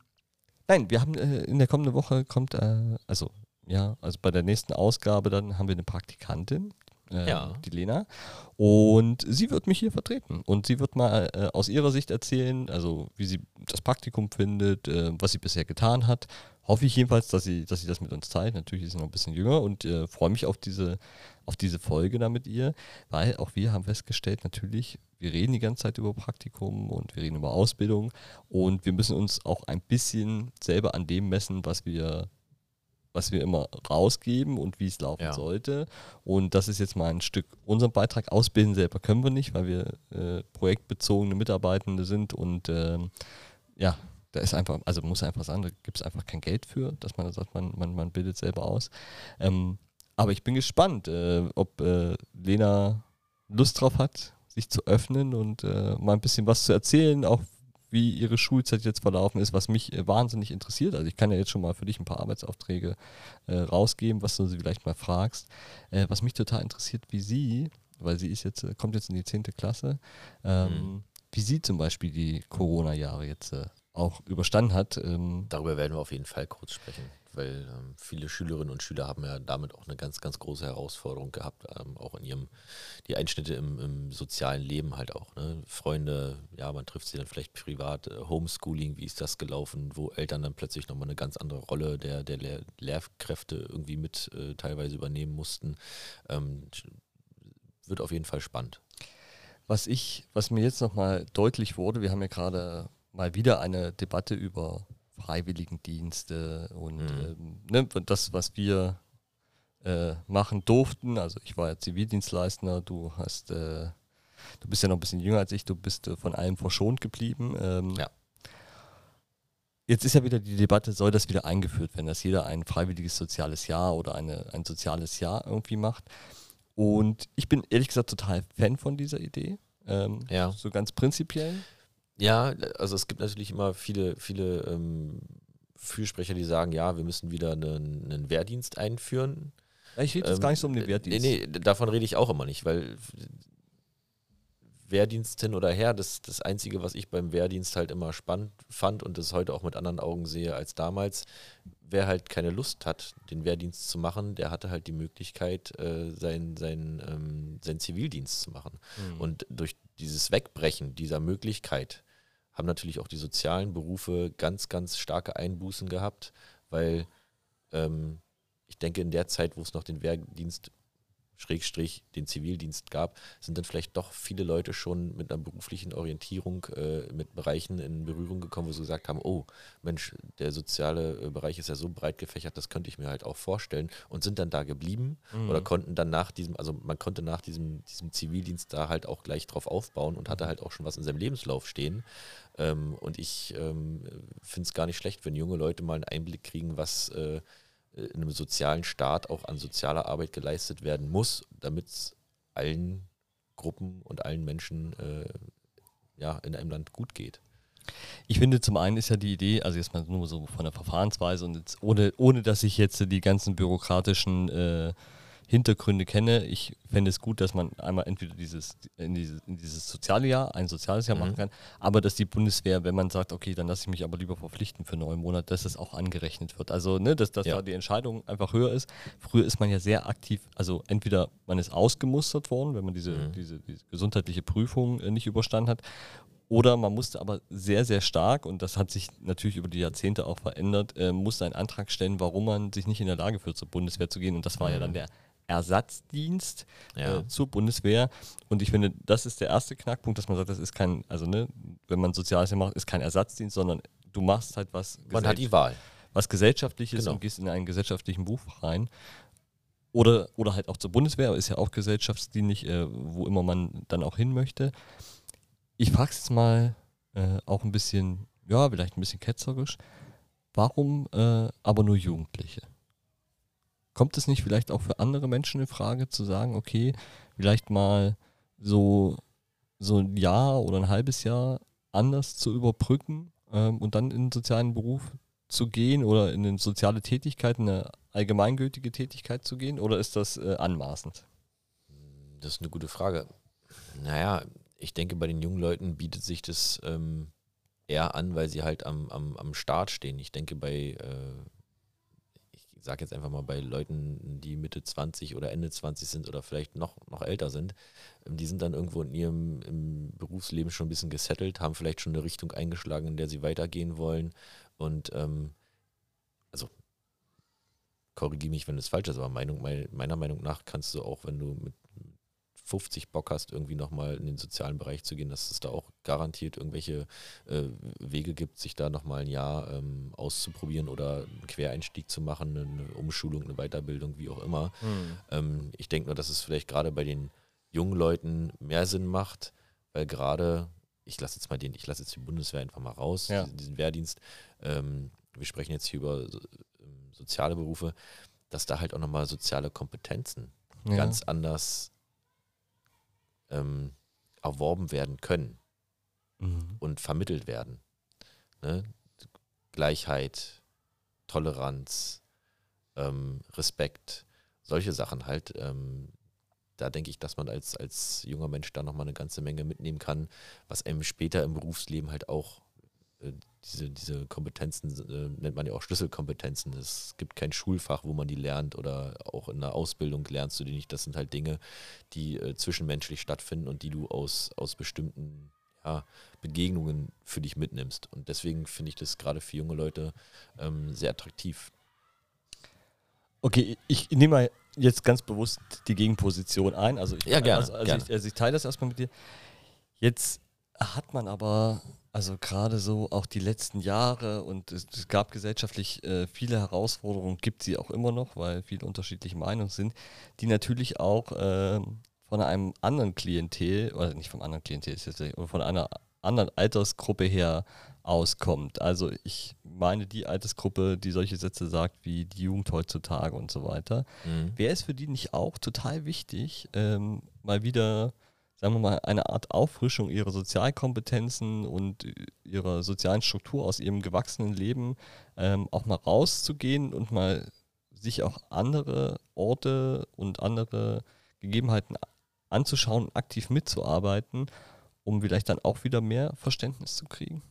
nein, wir haben äh, in der kommenden Woche kommt, also ja, also bei der nächsten Ausgabe dann haben wir eine Praktikantin, äh, Ja. die Lena. Und sie wird mich hier vertreten. Und sie wird mal äh, aus ihrer Sicht erzählen, also wie sie das Praktikum findet, äh, was sie bisher getan hat. Hoffe ich jedenfalls, dass sie, dass sie das mit uns teilt. Natürlich ist sie noch ein bisschen jünger und äh, freue mich auf diese, auf diese Folge da mit ihr, weil auch wir haben festgestellt, natürlich, wir reden die ganze Zeit über Praktikum und wir reden über Ausbildung und wir müssen uns auch ein bisschen selber an dem messen, was wir was wir immer rausgeben und wie es laufen Ja. sollte. Und das ist jetzt mal ein Stück unseren Beitrag. Ausbilden selber können wir nicht, weil wir äh, projektbezogene Mitarbeitende sind und ähm, ja, da ist einfach, also muss einfach sagen, da gibt es einfach kein Geld für, dass man sagt, man, man, man bildet selber aus. Ähm, aber ich bin gespannt, äh, ob äh, Lena Lust drauf hat, sich zu öffnen und äh, mal ein bisschen was zu erzählen, auch wie ihre Schulzeit jetzt verlaufen ist, was mich äh, wahnsinnig interessiert. Also ich kann ja jetzt schon mal für dich ein paar Arbeitsaufträge äh, rausgeben, was du sie vielleicht mal fragst. Äh, was mich total interessiert, wie sie, weil sie ist jetzt, äh, kommt jetzt in die 10. Klasse, ähm, Mhm. wie sie zum Beispiel die Corona-Jahre jetzt äh, auch überstanden hat. Ähm, Darüber werden wir auf jeden Fall kurz sprechen, weil ähm, viele Schülerinnen und Schüler haben ja damit auch eine ganz, ganz große Herausforderung gehabt, ähm, auch in ihrem, die Einschnitte im, im sozialen Leben halt auch. Ne? Freunde, ja, man trifft sie dann vielleicht privat, äh, Homeschooling, wie ist das gelaufen, wo Eltern dann plötzlich nochmal eine ganz andere Rolle der, der Lehr Lehrkräfte irgendwie mit äh, teilweise übernehmen mussten. Ähm, wird auf jeden Fall spannend. Was ich, was mir jetzt nochmal deutlich wurde, wir haben ja gerade mal wieder eine Debatte über Freiwilligendienste und Mhm. ähm, ne, das, was wir äh, machen durften. Also ich war ja Zivildienstleister, du hast, äh, du bist ja noch ein bisschen jünger als ich, du bist äh, von allem verschont geblieben. Ähm, Ja. Jetzt ist ja wieder die Debatte, soll das wieder eingeführt werden, dass jeder ein freiwilliges soziales Jahr oder eine, ein soziales Jahr irgendwie macht. Und ich bin ehrlich gesagt total Fan von dieser Idee. Ähm, Ja. So ganz prinzipiell. Ja, also es gibt natürlich immer viele, viele ähm, Fürsprecher, die sagen, ja, wir müssen wieder einen, einen Wehrdienst einführen. Ja, Ich rede jetzt Ähm, gar nicht so um den äh, Wertdienst. Nee, nee, davon rede ich auch immer nicht, weil Wehrdienst hin oder her, das das Einzige, was ich beim Wehrdienst halt immer spannend fand und das heute auch mit anderen Augen sehe als damals, wer halt keine Lust hat, den Wehrdienst zu machen, der hatte halt die Möglichkeit, äh, seinen sein, ähm, seinen Zivildienst zu machen. Mhm. Und durch dieses Wegbrechen dieser Möglichkeit haben natürlich auch die sozialen Berufe ganz, ganz starke Einbußen gehabt, weil ähm, ich denke, in der Zeit, wo es noch den Wehrdienst, Schrägstrich, den Zivildienst gab, sind dann vielleicht doch viele Leute schon mit einer beruflichen Orientierung äh, mit Bereichen in Berührung gekommen, wo sie gesagt haben, oh Mensch, der soziale äh, Bereich ist ja so breit gefächert, das könnte ich mir halt auch vorstellen und sind dann da geblieben Mhm. oder konnten dann nach diesem, also man konnte nach diesem, diesem Zivildienst da halt auch gleich drauf aufbauen und hatte halt auch schon was in seinem Lebenslauf stehen. Ähm, und ich ähm, finde es gar nicht schlecht, wenn junge Leute mal einen Einblick kriegen, was äh, in einem sozialen Staat auch an sozialer Arbeit geleistet werden muss, damit es allen Gruppen und allen Menschen äh, ja, in einem Land gut geht. Ich finde, zum einen ist ja die Idee, also jetzt mal nur so von der Verfahrensweise und ohne, ohne dass ich jetzt die ganzen bürokratischen äh, Hintergründe kenne, ich fände es gut, dass man einmal entweder dieses, in, dieses, in dieses soziale Jahr, ein soziales Jahr Mhm. machen kann, aber dass die Bundeswehr, wenn man sagt, okay, dann lasse ich mich aber lieber verpflichten für neun Monate, dass es auch angerechnet wird. Also, ne, dass, dass Ja. da die Entscheidung einfach höher ist. Früher ist man ja sehr aktiv, also entweder man ist ausgemustert worden, wenn man diese, Mhm. diese, diese gesundheitliche Prüfung äh, nicht überstanden hat, oder man musste aber sehr, sehr stark, und das hat sich natürlich über die Jahrzehnte auch verändert, äh, musste einen Antrag stellen, warum man sich nicht in der Lage fühlt, zur Bundeswehr zu gehen. Und das war ja dann Mhm. der Ersatzdienst Ja. äh, zur Bundeswehr. Und ich finde, das ist der erste Knackpunkt, dass man sagt, das ist kein, also ne, wenn man Soziales macht, ist kein Ersatzdienst, sondern du machst halt was, Man hat die Wahl. was Gesellschaftliches Genau. und gehst in einen gesellschaftlichen Beruf rein. Oder, oder halt auch zur Bundeswehr, ist ja auch gesellschaftsdienlich, äh, wo immer man dann auch hin möchte. Ich frage es jetzt mal äh, auch ein bisschen, ja, vielleicht ein bisschen ketzerisch. Warum äh, aber nur Jugendliche? Kommt es nicht vielleicht auch für andere Menschen in Frage zu sagen, okay, vielleicht mal so, so ein Jahr oder ein halbes Jahr anders zu überbrücken ähm, und dann in den sozialen Beruf zu gehen oder in eine soziale Tätigkeit, eine allgemeingültige Tätigkeit zu gehen? Oder ist das äh, anmaßend? Das ist eine gute Frage. Naja, ich denke, bei den jungen Leuten bietet sich das ähm, eher an, weil sie halt am, am, am Start stehen. Ich denke, bei, äh, ich sage jetzt einfach mal, bei Leuten, die Mitte 20 oder Ende 20 sind oder vielleicht noch, noch älter sind, ähm, die sind dann irgendwo in ihrem Berufsleben schon ein bisschen gesettelt, haben vielleicht schon eine Richtung eingeschlagen, in der sie weitergehen wollen. Und ähm, also korrigiere mich, wenn es falsch ist, aber Meinung, mei- meiner Meinung nach kannst du auch, wenn du mit 50 Bock hast, irgendwie nochmal in den sozialen Bereich zu gehen, dass es da auch garantiert irgendwelche äh, Wege gibt, sich da nochmal ein Jahr ähm, auszuprobieren oder einen Quereinstieg zu machen, eine Umschulung, eine Weiterbildung, wie auch immer. Ähm, ich denke nur, dass es vielleicht gerade bei den jungen Leuten mehr Sinn macht, weil gerade, ich lasse jetzt mal den, ich lasse jetzt die Bundeswehr einfach mal raus, Ja. diesen, diesen Wehrdienst. Ähm, wir sprechen jetzt hier über so, ähm, soziale Berufe, dass da halt auch nochmal soziale Kompetenzen Ja. ganz anders ähm, erworben werden können Mhm. und vermittelt werden. Ne? Gleichheit, Toleranz, ähm, Respekt, solche Sachen halt. Ähm, da denke ich, dass man als, als junger Mensch da nochmal eine ganze Menge mitnehmen kann, was einem später im Berufsleben halt auch diese, diese Kompetenzen äh, nennt man ja auch Schlüsselkompetenzen. Es gibt kein Schulfach, wo man die lernt oder auch in der Ausbildung lernst du die nicht. Das sind halt Dinge, die äh, zwischenmenschlich stattfinden und die du aus, aus bestimmten ja, Begegnungen für dich mitnimmst. Und deswegen finde ich das gerade für junge Leute ähm, sehr attraktiv. Okay, ich nehme mal jetzt ganz bewusst die Gegenposition ein. Also ich, Ja, gerne, Also, also, gerne. Ich, also ich teile das erstmal mit dir. Jetzt hat man aber Also gerade so auch die letzten Jahre und es, es gab gesellschaftlich äh, viele Herausforderungen, gibt sie auch immer noch, weil viele unterschiedliche Meinungen sind, die natürlich auch äh, von einem anderen Klientel, oder nicht vom anderen Klientel, aber von einer anderen Altersgruppe her auskommt. Also ich meine die Altersgruppe, die solche Sätze sagt wie die Jugend heutzutage und so weiter. Mhm. Wäre es für die nicht auch total wichtig, ähm, mal wieder sagen wir mal, eine Art Auffrischung ihrer Sozialkompetenzen und ihrer sozialen Struktur aus ihrem gewachsenen Leben ähm, auch mal rauszugehen und mal sich auch andere Orte und andere Gegebenheiten anzuschauen aktiv mitzuarbeiten, um vielleicht dann auch wieder mehr Verständnis zu kriegen.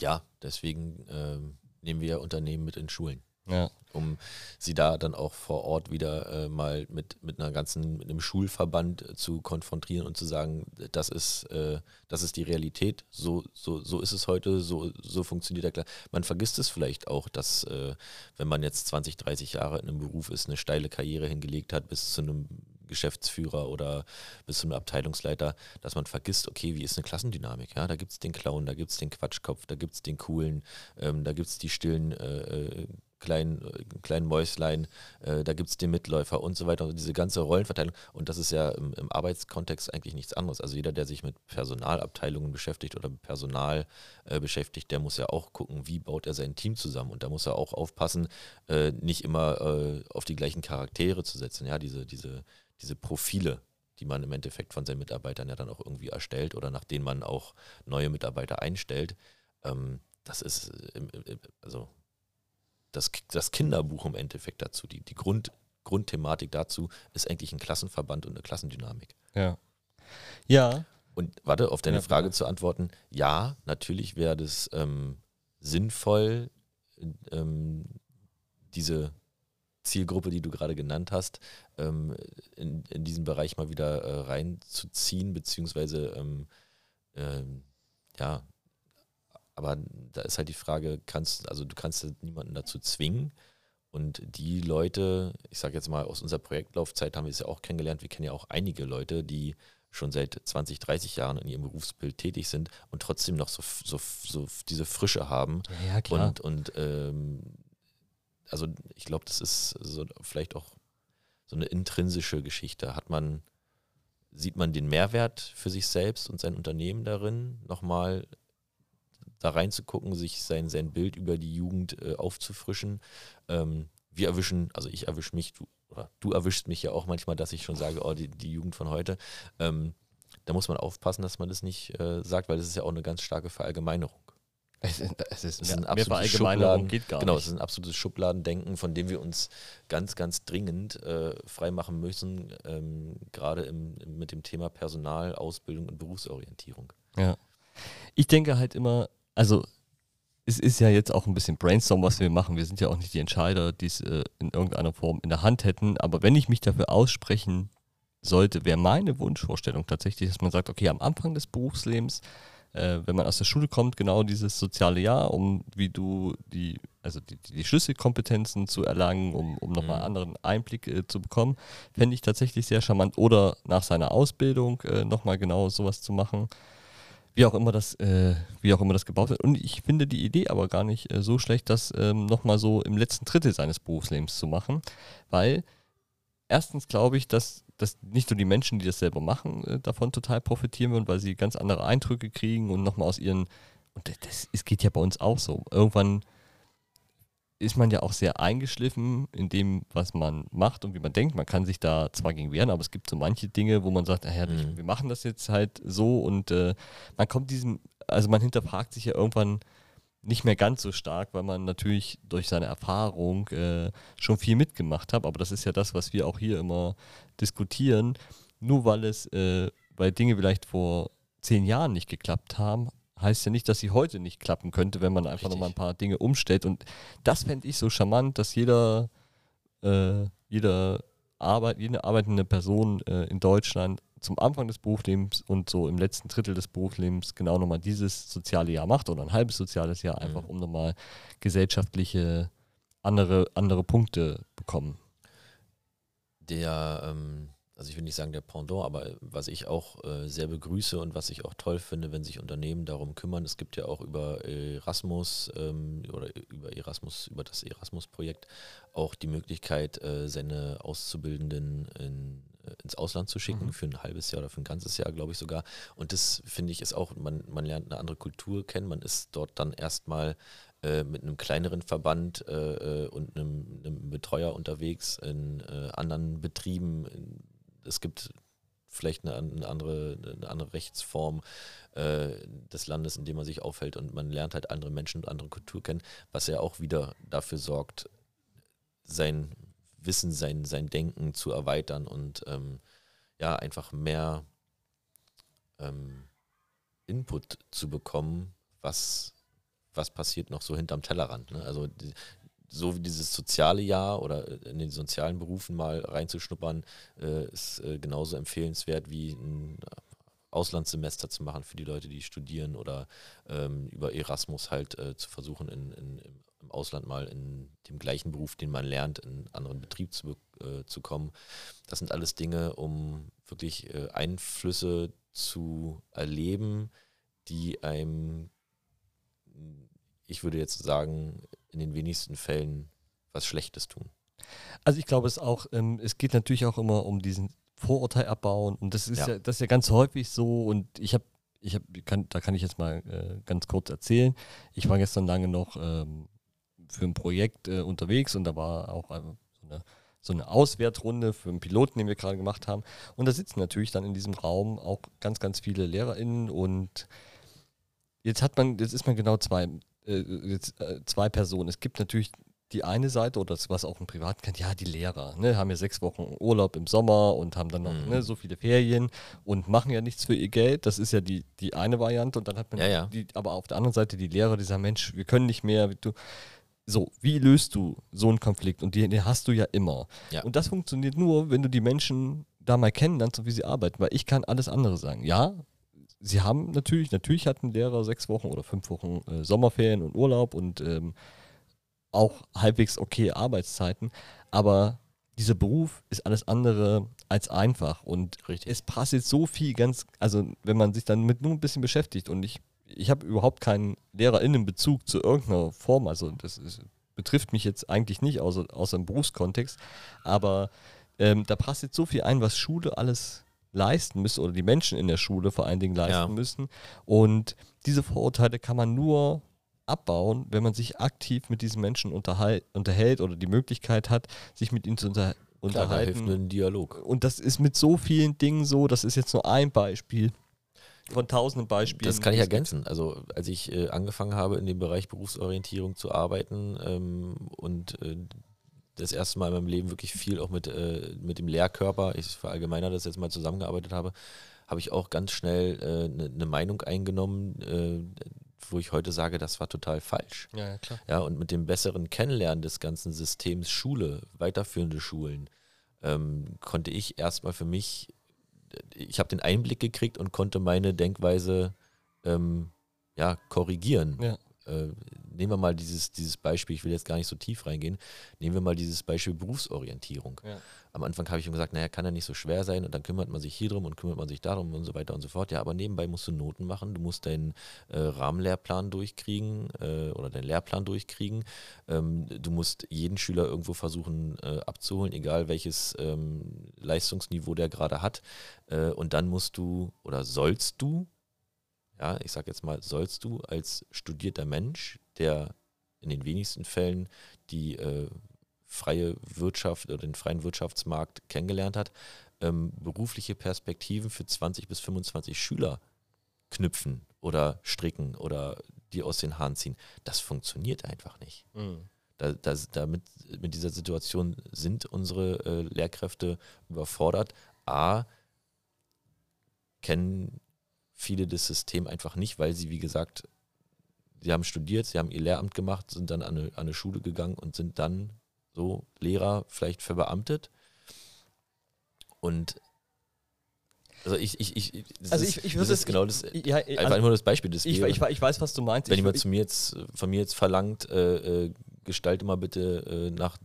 Ja, deswegen ähm, nehmen wir Unternehmen mit in Schulen. Ja. Um sie da dann auch vor Ort wieder äh, mal mit, mit einer ganzen, mit einem Schulverband äh, zu konfrontieren und zu sagen, das ist, äh, das ist die Realität, so, so, so ist es heute, so, so funktioniert der Klar. Man vergisst es vielleicht auch, dass äh, wenn man jetzt 20, 30 Jahre in einem Beruf ist, eine steile Karriere hingelegt hat bis zu einem Geschäftsführer oder bis zum Abteilungsleiter, dass man vergisst, okay, wie ist eine Klassendynamik? Ja, da gibt es den Clown, da gibt es den Quatschkopf, da gibt es den Coolen, ähm, da gibt es die stillen äh, äh kleinen, äh, kleinen Mäuslein, äh, da gibt es den Mitläufer und so weiter. Und diese ganze Rollenverteilung. Und das ist ja im, im, Arbeitskontext eigentlich nichts anderes. Also jeder, der sich mit Personalabteilungen beschäftigt oder Personal äh, beschäftigt, der muss ja auch gucken, wie baut er sein Team zusammen. Und da muss er auch aufpassen, äh, nicht immer äh, auf die gleichen Charaktere zu setzen. Ja, diese, diese, diese Profile die man im Endeffekt von seinen Mitarbeitern ja dann auch irgendwie erstellt oder nach denen man auch neue Mitarbeiter einstellt. Ähm, das ist, also das, das Kinderbuch im Endeffekt dazu, die, die Grund, Grundthematik dazu ist eigentlich ein Klassenverband und eine Klassendynamik. Ja. Ja. Und warte, auf deine ja, Frage ja. zu antworten, ja, natürlich wäre das ähm, sinnvoll, ähm, diese Zielgruppe, die du gerade genannt hast, ähm, in, in diesen Bereich mal wieder äh, reinzuziehen, beziehungsweise ähm, ähm, ja, aber da ist halt die Frage, kannst, also du kannst niemanden dazu zwingen. Und die Leute, ich sage jetzt mal, aus unserer Projektlaufzeit haben wir es ja auch kennengelernt, wir kennen ja auch einige Leute, die schon seit 20, 30 Jahren in ihrem Berufsbild tätig sind und trotzdem noch so, so, so diese Frische haben. Ja, klar. Und, und ähm, also ich glaube, das ist so vielleicht auch so eine intrinsische Geschichte. Hat man, sieht man den Mehrwert für sich selbst und sein Unternehmen darin, nochmal da reinzugucken, sich sein, sein Bild über die Jugend äh, aufzufrischen. Ähm, wir erwischen, also ich erwische mich, du, du erwischst mich ja auch manchmal, dass ich schon sage, oh, die, die Jugend von heute. Ähm, da muss man aufpassen, dass man das nicht äh, sagt, weil das ist ja auch eine ganz starke Verallgemeinerung. Es ist, es ist, es ist ein absolutes Schubladen, geht gar genau, nicht. es ist ein absolutes Schubladendenken, von dem wir uns ganz, ganz dringend äh, freimachen müssen, ähm, gerade im, mit dem Thema Personal, Ausbildung und Berufsorientierung. Ja. Ich denke halt immer, also es ist ja jetzt auch ein bisschen Brainstorm, was wir machen. Wir sind ja auch nicht die Entscheider, die es äh, in irgendeiner Form in der Hand hätten. Aber wenn ich mich dafür aussprechen sollte, wäre meine Wunschvorstellung tatsächlich, dass man sagt, okay, am Anfang des Berufslebens, äh, wenn man aus der Schule kommt, genau dieses soziale Jahr, um wie du die, also die, die Schlüsselkompetenzen zu erlangen, um, um nochmal einen mhm. anderen Einblick äh, zu bekommen, fände ich tatsächlich sehr charmant. Oder nach seiner Ausbildung äh, nochmal genau sowas zu machen wie auch immer das, äh, wie auch immer das gebaut wird. Und ich finde die Idee aber gar nicht äh, so schlecht, das ähm, nochmal so im letzten Drittel seines Berufslebens zu machen, weil erstens glaube ich, dass, dass nicht nur die Menschen, die das selber machen, äh, davon total profitieren würden, weil sie ganz andere Eindrücke kriegen und nochmal aus ihren, und das, das, geht ja bei uns auch so, irgendwann ist man ja auch sehr eingeschliffen in dem, was man macht und wie man denkt. Man kann sich da zwar gegen wehren, aber es gibt so manche Dinge, wo man sagt, naja, mhm. wir machen das jetzt halt so und äh, man kommt diesem, also man hinterfragt sich ja irgendwann nicht mehr ganz so stark, weil man natürlich durch seine Erfahrung äh, schon viel mitgemacht hat. Aber das ist ja das, was wir auch hier immer diskutieren. Nur weil es, äh, weil Dinge vielleicht vor zehn Jahren nicht geklappt haben, heißt ja nicht, dass sie heute nicht klappen könnte, wenn man einfach nochmal ein paar Dinge umstellt. Und das fände ich so charmant, dass jeder, äh, jeder Arbeit, jede arbeitende Person äh, in Deutschland zum Anfang des Berufslebens und so im letzten Drittel des Berufslebens genau nochmal dieses soziale Jahr macht oder ein halbes soziales Jahr, einfach mhm. um nochmal gesellschaftliche andere, andere Punkte bekommen. Der, ähm, also ich will nicht sagen der Pendant, aber was ich auch äh, sehr begrüße und was ich auch toll finde, wenn sich Unternehmen darum kümmern. Es gibt ja auch über Erasmus ähm, oder über Erasmus, über das Erasmus-Projekt auch die Möglichkeit, äh, seine Auszubildenden in, äh, ins Ausland zu schicken, mhm. für ein halbes Jahr oder für ein ganzes Jahr, glaube ich sogar. Und das finde ich ist auch, man, man lernt eine andere Kultur kennen, man ist dort dann erstmal äh, mit einem kleineren Verband äh, äh, und einem, einem, Betreuer unterwegs in äh, anderen Betrieben. Es gibt vielleicht eine, eine, andere, eine andere Rechtsform äh, des Landes, in dem man sich aufhält und man lernt halt andere Menschen und andere Kultur kennen, was ja auch wieder dafür sorgt, sein Wissen, sein, sein Denken zu erweitern und ähm, ja, einfach mehr ähm, Input zu bekommen, was was passiert noch so hinterm Tellerrand. Ne? Also die, so wie dieses soziale Jahr oder in den sozialen Berufen mal reinzuschnuppern, äh, ist äh, genauso empfehlenswert wie ein Auslandssemester zu machen für die Leute, die studieren oder ähm, über Erasmus halt äh, zu versuchen, in, in, im Ausland mal in dem gleichen Beruf, den man lernt, in einen anderen Betrieb zu, äh, zu kommen. Das sind alles Dinge, um wirklich äh, Einflüsse zu erleben, die einem ich würde jetzt sagen, in den wenigsten Fällen was Schlechtes tun. Also ich glaube es auch, ähm, es geht natürlich auch immer um diesen Vorurteil abbauen und das ist ja, ja das ist ja ganz häufig so und ich habe ich habe kann, da kann ich jetzt mal äh, ganz kurz erzählen. Ich war gestern lange noch ähm, für ein Projekt äh, unterwegs und da war auch äh, so, eine, so eine Auswertrunde für einen Piloten, den wir gerade gemacht haben. Und da sitzen natürlich dann in diesem Raum auch ganz, ganz viele LehrerInnen und jetzt hat man, jetzt ist man genau zwei, äh, jetzt, äh, zwei Personen. Es gibt natürlich die eine Seite oder das, was auch ein Privat kennt, ja, die Lehrer, ne, haben ja sechs Wochen Urlaub im Sommer und haben dann noch mhm. ne, so viele Ferien und machen ja nichts für ihr Geld. Das ist ja die, die eine Variante. Und dann hat man ja, ja. Die, aber auf der anderen Seite die Lehrer, die sagen, Mensch, wir können nicht mehr. Du, so, wie löst du so einen Konflikt? Und den, den hast du ja immer. Ja. Und das funktioniert nur, wenn du die Menschen da mal kennenlernst und wie sie arbeiten, weil ich kann alles andere sagen. Ja, sie haben natürlich, natürlich hatten Lehrer sechs Wochen oder fünf Wochen äh, Sommerferien und Urlaub und ähm, auch halbwegs okay Arbeitszeiten, aber dieser Beruf ist alles andere als einfach. Und Richtig. es passiert so viel ganz, also wenn man sich dann mit nur ein bisschen beschäftigt und ich, ich habe überhaupt keinen LehrerInnenbezug zu irgendeiner Form, also das ist, betrifft mich jetzt eigentlich nicht außer, außer im Berufskontext, aber ähm, da passiert so viel ein, was Schule alles leisten müssen oder die Menschen in der Schule vor allen Dingen leisten ja. müssen. Und diese Vorurteile kann man nur abbauen, wenn man sich aktiv mit diesen Menschen unterhält oder die Möglichkeit hat, sich mit ihnen zu unter unterhalten. Klar, da Dialog. Und das ist mit so vielen Dingen so, das ist jetzt nur ein Beispiel von tausenden Beispielen. Das kann ich ergänzen. Also als ich äh, angefangen habe, in dem Bereich Berufsorientierung zu arbeiten ähm, und äh, das erste Mal in meinem Leben wirklich viel auch mit, äh, mit dem Lehrkörper, ich verallgemeiner das jetzt mal zusammengearbeitet habe, habe ich auch ganz schnell eine äh, ne, ne Meinung eingenommen, äh, wo ich heute sage, das war total falsch. Ja, ja, klar. Ja, und mit dem besseren Kennenlernen des ganzen Systems Schule, weiterführende Schulen, ähm, konnte ich erstmal für mich, ich habe den Einblick gekriegt und konnte meine Denkweise ähm, ja, korrigieren. Ja. Äh, nehmen wir mal dieses, dieses Beispiel, ich will jetzt gar nicht so tief reingehen, nehmen wir mal dieses Beispiel Berufsorientierung. Ja. Am Anfang habe ich schon gesagt, naja, kann ja nicht so schwer sein und dann kümmert man sich hier drum und kümmert man sich darum und so weiter und so fort. Ja, aber nebenbei musst du Noten machen, du musst deinen äh, Rahmenlehrplan durchkriegen äh, oder deinen Lehrplan durchkriegen. Ähm, du musst jeden Schüler irgendwo versuchen äh, abzuholen, egal welches ähm, Leistungsniveau der gerade hat. Äh, und dann musst du oder sollst du ja, ich sage jetzt mal, sollst du als studierter Mensch, der in den wenigsten Fällen die äh, freie Wirtschaft oder den freien Wirtschaftsmarkt kennengelernt hat, ähm, berufliche Perspektiven für 20 bis 25 Schüler knüpfen oder stricken oder die aus den Haaren ziehen. Das funktioniert einfach nicht. Mhm. Da, da, damit, mit dieser Situation sind unsere äh, Lehrkräfte überfordert. A, kennen viele das System einfach nicht, weil sie, wie gesagt, sie haben studiert, sie haben ihr Lehramt gemacht, sind dann an eine, an eine Schule gegangen und sind dann so Lehrer, vielleicht verbeamtet. Und also ich, ich, ich, das also ich, ich das ist genau das, ja, einfach also nur das Beispiel. Das ich, ich, ich, weiß, was du meinst. Wenn jemand zu mir jetzt, von mir jetzt verlangt, äh, äh, gestalte mal bitte äh, nach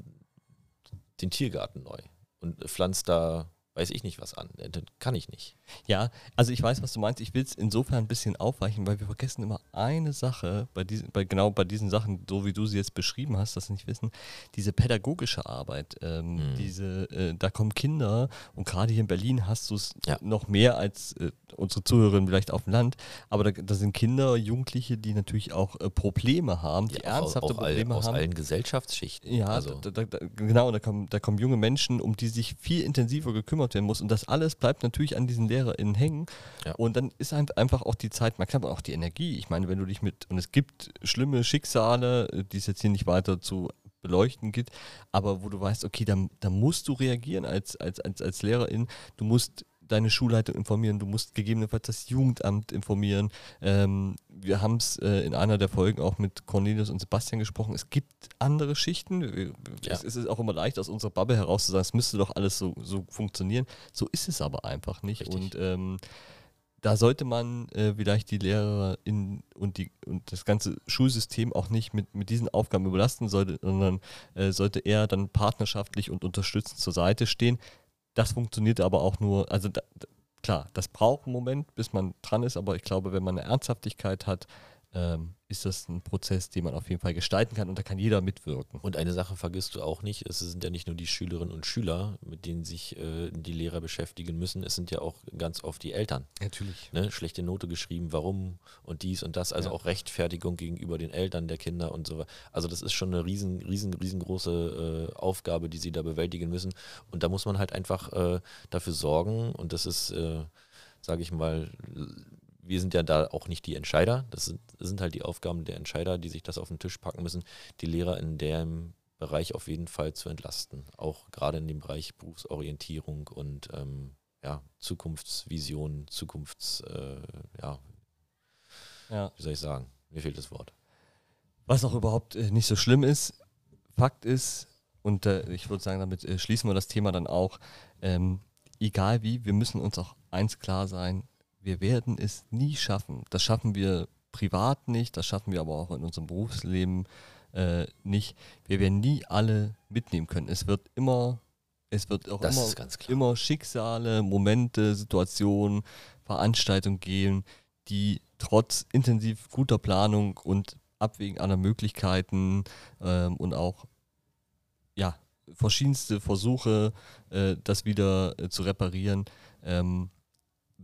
den Tiergarten neu und pflanzt da weiß ich nicht was an. Äh, Das kann ich nicht. Ja, also ich weiß, was du meinst. Ich will es insofern ein bisschen aufweichen, weil wir vergessen immer eine Sache bei diesen, bei genau bei diesen Sachen, so wie du sie jetzt beschrieben hast, das nicht wissen, diese pädagogische Arbeit, ähm, Mhm. diese, äh, da kommen Kinder und gerade hier in Berlin hast du es Ja. noch mehr als äh, unsere Zuhörerinnen vielleicht auf dem Land, aber da, da sind Kinder, Jugendliche, die natürlich auch äh, Probleme haben, die Ja, auch, ernsthafte auch all, Probleme aus haben. allen Gesellschaftsschichten. Ja, also, da, da, genau, da kommen, da kommen junge Menschen, um die sich viel intensiver gekümmert werden muss. Und das alles bleibt natürlich an diesen LehrerInnen hängen. Ja. Und dann ist ein- einfach auch die Zeit, man kann aber auch die Energie. Ich meine, wenn du dich mit, und es gibt schlimme Schicksale, äh, die es jetzt hier nicht weiter zu beleuchten gibt, aber wo du weißt, okay, da, da musst du reagieren als, als, als, als Lehrerin. Du musst deine Schulleitung informieren, du musst gegebenenfalls das Jugendamt informieren. Ähm, wir haben es äh, in einer der Folgen auch mit Cornelius und Sebastian gesprochen. Es gibt andere Schichten. Ja. Es ist auch immer leicht, aus unserer Bubble heraus zu sagen, es müsste doch alles so, so funktionieren. So ist es aber einfach nicht. Richtig. Und ähm, da sollte man äh, vielleicht die Lehrer in, und, die, und das ganze Schulsystem auch nicht mit, mit diesen Aufgaben überlasten, sollte, sondern äh, sollte eher dann partnerschaftlich und unterstützend zur Seite stehen. Das funktioniert aber auch nur, also da, klar, das braucht einen Moment, bis man dran ist, aber ich glaube, wenn man eine Ernsthaftigkeit hat, ähm, ist das ein Prozess, den man auf jeden Fall gestalten kann und da kann jeder mitwirken. Und eine Sache vergisst du auch nicht, es sind ja nicht nur die Schülerinnen und Schüler, mit denen sich äh, die Lehrer beschäftigen müssen, es sind ja auch ganz oft die Eltern. Natürlich. Ne? Schlechte Note geschrieben, warum und dies und das, also Ja. auch Rechtfertigung gegenüber den Eltern der Kinder und so weiter. Also das ist schon eine riesen, riesen, riesengroße äh, Aufgabe, die sie da bewältigen müssen. Und da muss man halt einfach äh, dafür sorgen und das ist, äh, sage ich mal, wir sind ja da auch nicht die Entscheider. Das sind, sind halt die Aufgaben der Entscheider, die sich das auf den Tisch packen müssen, die Lehrer in dem Bereich auf jeden Fall zu entlasten. Auch gerade in dem Bereich Berufsorientierung und ähm, ja, Zukunftsvision, Zukunfts, äh, ja, Ja. wie soll ich sagen? Mir fehlt das Wort. Was auch überhaupt äh, nicht so schlimm ist, Fakt ist, und äh, ich würde sagen, damit äh, schließen wir das Thema dann auch, ähm, egal wie, wir müssen uns auch eins klar sein, wir werden es nie schaffen. Das schaffen wir privat nicht, das schaffen wir aber auch in unserem Berufsleben äh, nicht. Wir werden nie alle mitnehmen können. Es wird immer, es wird auch Das immer, immer Schicksale, Momente, Situationen, Veranstaltungen geben, die trotz intensiv guter Planung und Abwägen aller Möglichkeiten ähm, und auch ja, verschiedenste Versuche, äh, das wieder äh, zu reparieren, ähm,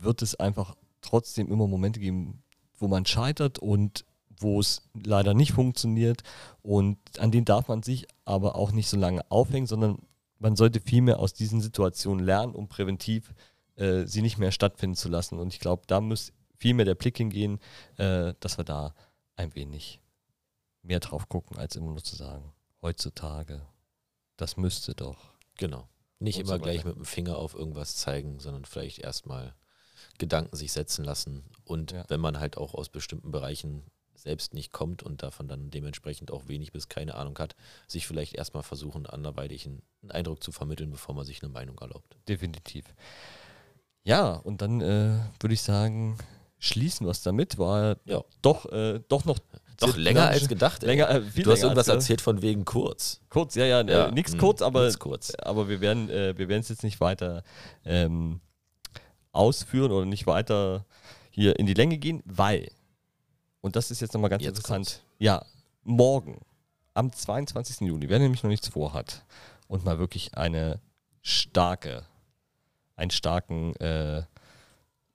wird es einfach trotzdem immer Momente geben, wo man scheitert und wo es leider nicht funktioniert. Und an denen darf man sich aber auch nicht so lange aufhängen, sondern man sollte vielmehr aus diesen Situationen lernen, um präventiv äh, sie nicht mehr stattfinden zu lassen. Und ich glaube, da muss vielmehr der Blick hingehen, äh, dass wir da ein wenig mehr drauf gucken, als immer nur zu sagen, heutzutage, das müsste doch. Genau. Nicht immer so gleich mit dem Finger auf irgendwas zeigen, sondern vielleicht erstmal Gedanken sich setzen lassen. Und Ja. wenn man halt auch aus bestimmten Bereichen selbst nicht kommt und davon dann dementsprechend auch wenig bis keine Ahnung hat, sich vielleicht erstmal versuchen, anderweitig einen Eindruck zu vermitteln, bevor man sich eine Meinung erlaubt. Definitiv. Ja, und dann äh, würde ich sagen, schließen wir es damit. War Ja. doch, äh, doch noch Doch länger als gedacht. Länger, äh, Du hast irgendwas als, erzählt von wegen kurz. Kurz, ja, ja, Ja, äh, nichts hm, kurz, aber, nix kurz. aber wir werden äh, wir werden es jetzt nicht weiter ähm, ausführen oder nicht weiter hier in die Länge gehen, weil, und das ist jetzt nochmal ganz Jetzt interessant, ja, morgen, am 22. Juni, wer nämlich noch nichts vorhat und mal wirklich eine starke, einen starken, äh,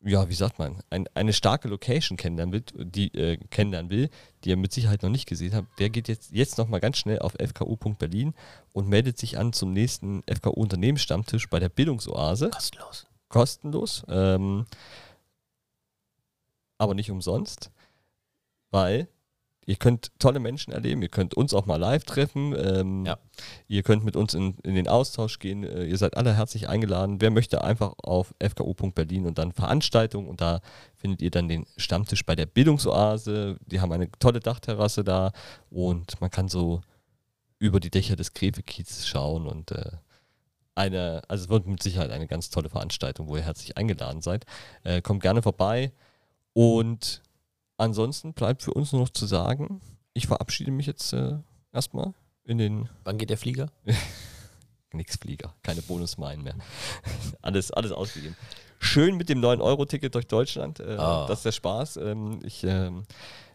ja, wie sagt man, ein, eine starke Location kennenlernen will, die, äh, kennenlernen will, die ihr mit Sicherheit noch nicht gesehen habt, der geht jetzt, jetzt nochmal ganz schnell auf fku.berlin und meldet sich an zum nächsten FKU-Unternehmensstammtisch bei der Bildungsoase Kostenlos. Kostenlos, ähm, aber nicht umsonst, weil ihr könnt tolle Menschen erleben, ihr könnt uns auch mal live treffen, ähm, Ja. ihr könnt mit uns in, in den Austausch gehen, äh, ihr seid alle herzlich eingeladen. Wer möchte einfach auf fku.berlin und dann Veranstaltung und da findet ihr dann den Stammtisch bei der Bildungsoase. Die haben eine tolle Dachterrasse da und man kann so über die Dächer des Grefekiezes schauen und äh, eine, also es wird mit Sicherheit eine ganz tolle Veranstaltung, wo ihr herzlich eingeladen seid. Äh, kommt gerne vorbei. Und ansonsten bleibt für uns nur noch zu sagen, ich verabschiede mich jetzt äh, erstmal in den, Wann geht der Flieger? nix Flieger, keine Bonusmeilen mehr. alles, alles ausgegeben. Schön mit dem 9-Euro-Ticket durch Deutschland. Äh, Ah. Das ist der Spaß. Ähm, ich ähm,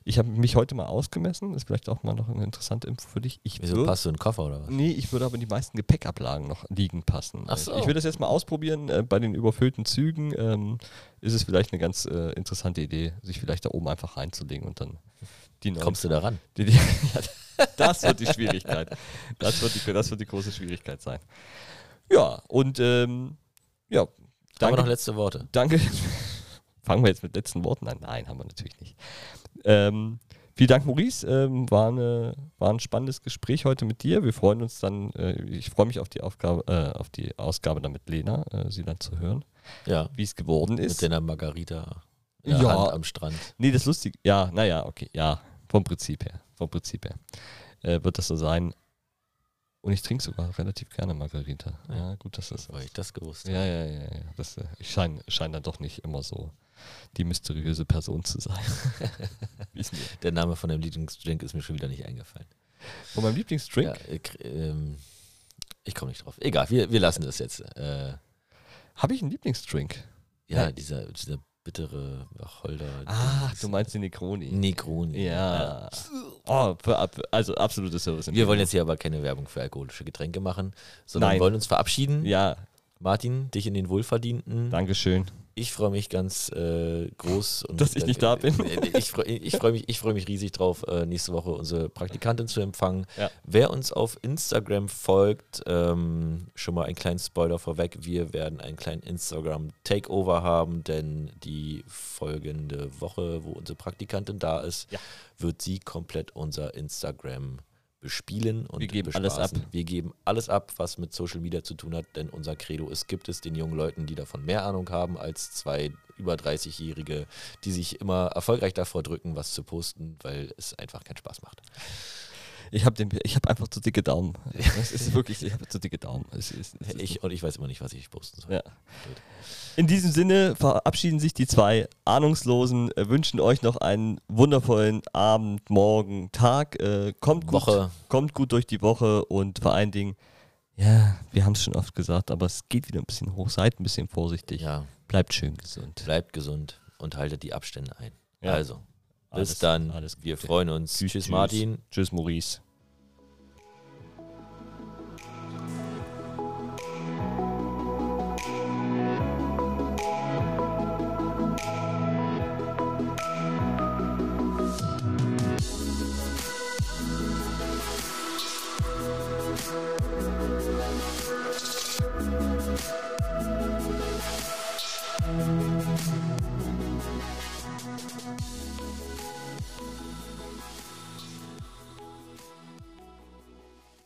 ich habe mich heute mal ausgemessen. Ist vielleicht auch mal noch eine interessante Info für dich. Ich Wieso würd- passt du in den Koffer oder was? Nee, ich würde aber in die meisten Gepäckablagen noch liegen passen. Ach so. Ich will das jetzt mal ausprobieren. Äh, bei den überfüllten Zügen ähm, ist es vielleicht eine ganz äh, interessante Idee, sich vielleicht da oben einfach reinzulegen und dann die neuen. Kommst du da ran? Die, die, ja, das wird die Schwierigkeit. Das wird die, das wird die große Schwierigkeit sein. Ja, und ähm, ja, Haben wir noch danke. letzte Worte? danke. Fangen wir jetzt mit letzten Worten an? Nein, haben wir natürlich nicht. Ähm, vielen Dank, Maurice. Ähm, war, eine, war ein spannendes Gespräch heute mit dir. Wir freuen uns dann, äh, ich freue mich auf die, Aufgabe, äh, auf die Ausgabe dann mit Lena, äh, sie dann zu hören, Ja. wie es geworden Mit ist. deiner Margarita in der Ja. Hand am Strand. Nee, das lustig. Ja, naja, okay, ja, vom Prinzip her. Vom Prinzip her. Äh, wird das so sein. Und ich trinke sogar relativ gerne Margarita. Ja, gut, dass das. Weil ich das gewusst Ja, ja, ja, ja. Das, äh, ich scheine schein dann doch nicht immer so die mysteriöse Person zu sein. Der Name von deinem Lieblingsdrink ist mir schon wieder nicht eingefallen. Von meinem Lieblingsdrink? Ja, ich ähm, ich komme nicht drauf. Egal, wir, wir lassen das jetzt. Äh, Habe ich einen Lieblingsdrink? ja, Ja. dieser, dieser bittere Wacholder. Ah, du meinst den Negroni. Negroni. Ja. Oh, für, ab- also absolute Service. Wir wollen jetzt hier aber keine Werbung für alkoholische Getränke machen, sondern Nein. wollen uns verabschieden. Ja, Martin, dich in den Wohlverdienten. Dankeschön. Ich freue mich ganz äh, groß. Und Dass ich nicht da bin. Äh, Ich freue ich freu mich, ich freu mich riesig drauf, äh, nächste Woche unsere Praktikantin zu empfangen. Ja. Wer uns auf Instagram folgt, ähm, schon mal einen kleinen Spoiler vorweg, wir werden einen kleinen Instagram-Takeover haben, denn die folgende Woche, wo unsere Praktikantin da ist, Ja. wird sie komplett unser Instagram bespielen und Wir geben alles ab. Wir geben alles ab, was mit Social Media zu tun hat, denn unser Credo ist, gibt es den jungen Leuten, die davon mehr Ahnung haben als zwei über 30-Jährige, die sich immer erfolgreich davor drücken, was zu posten, weil es einfach keinen Spaß macht. Ich habe hab einfach zu dicke Daumen. Es ist wirklich, ich habe zu dicke Daumen. Es ist, es ist Ich, und ich weiß immer nicht, was ich posten soll. Ja. In diesem Sinne verabschieden sich die zwei Ahnungslosen, äh, wünschen euch noch einen wundervollen Abend, Morgen, Tag. Äh, kommt, gut, Woche. kommt gut durch die Woche und vor allen Dingen, ja, wir haben es schon oft gesagt, aber es geht wieder ein bisschen hoch. Seid ein bisschen vorsichtig. Ja, Bleibt schön gesund. bleibt gesund und haltet die Abstände ein. Ja. Also, bis Alles- dann. alles Wir freuen uns. Tschüss, Martin. Tschüss, Maurice.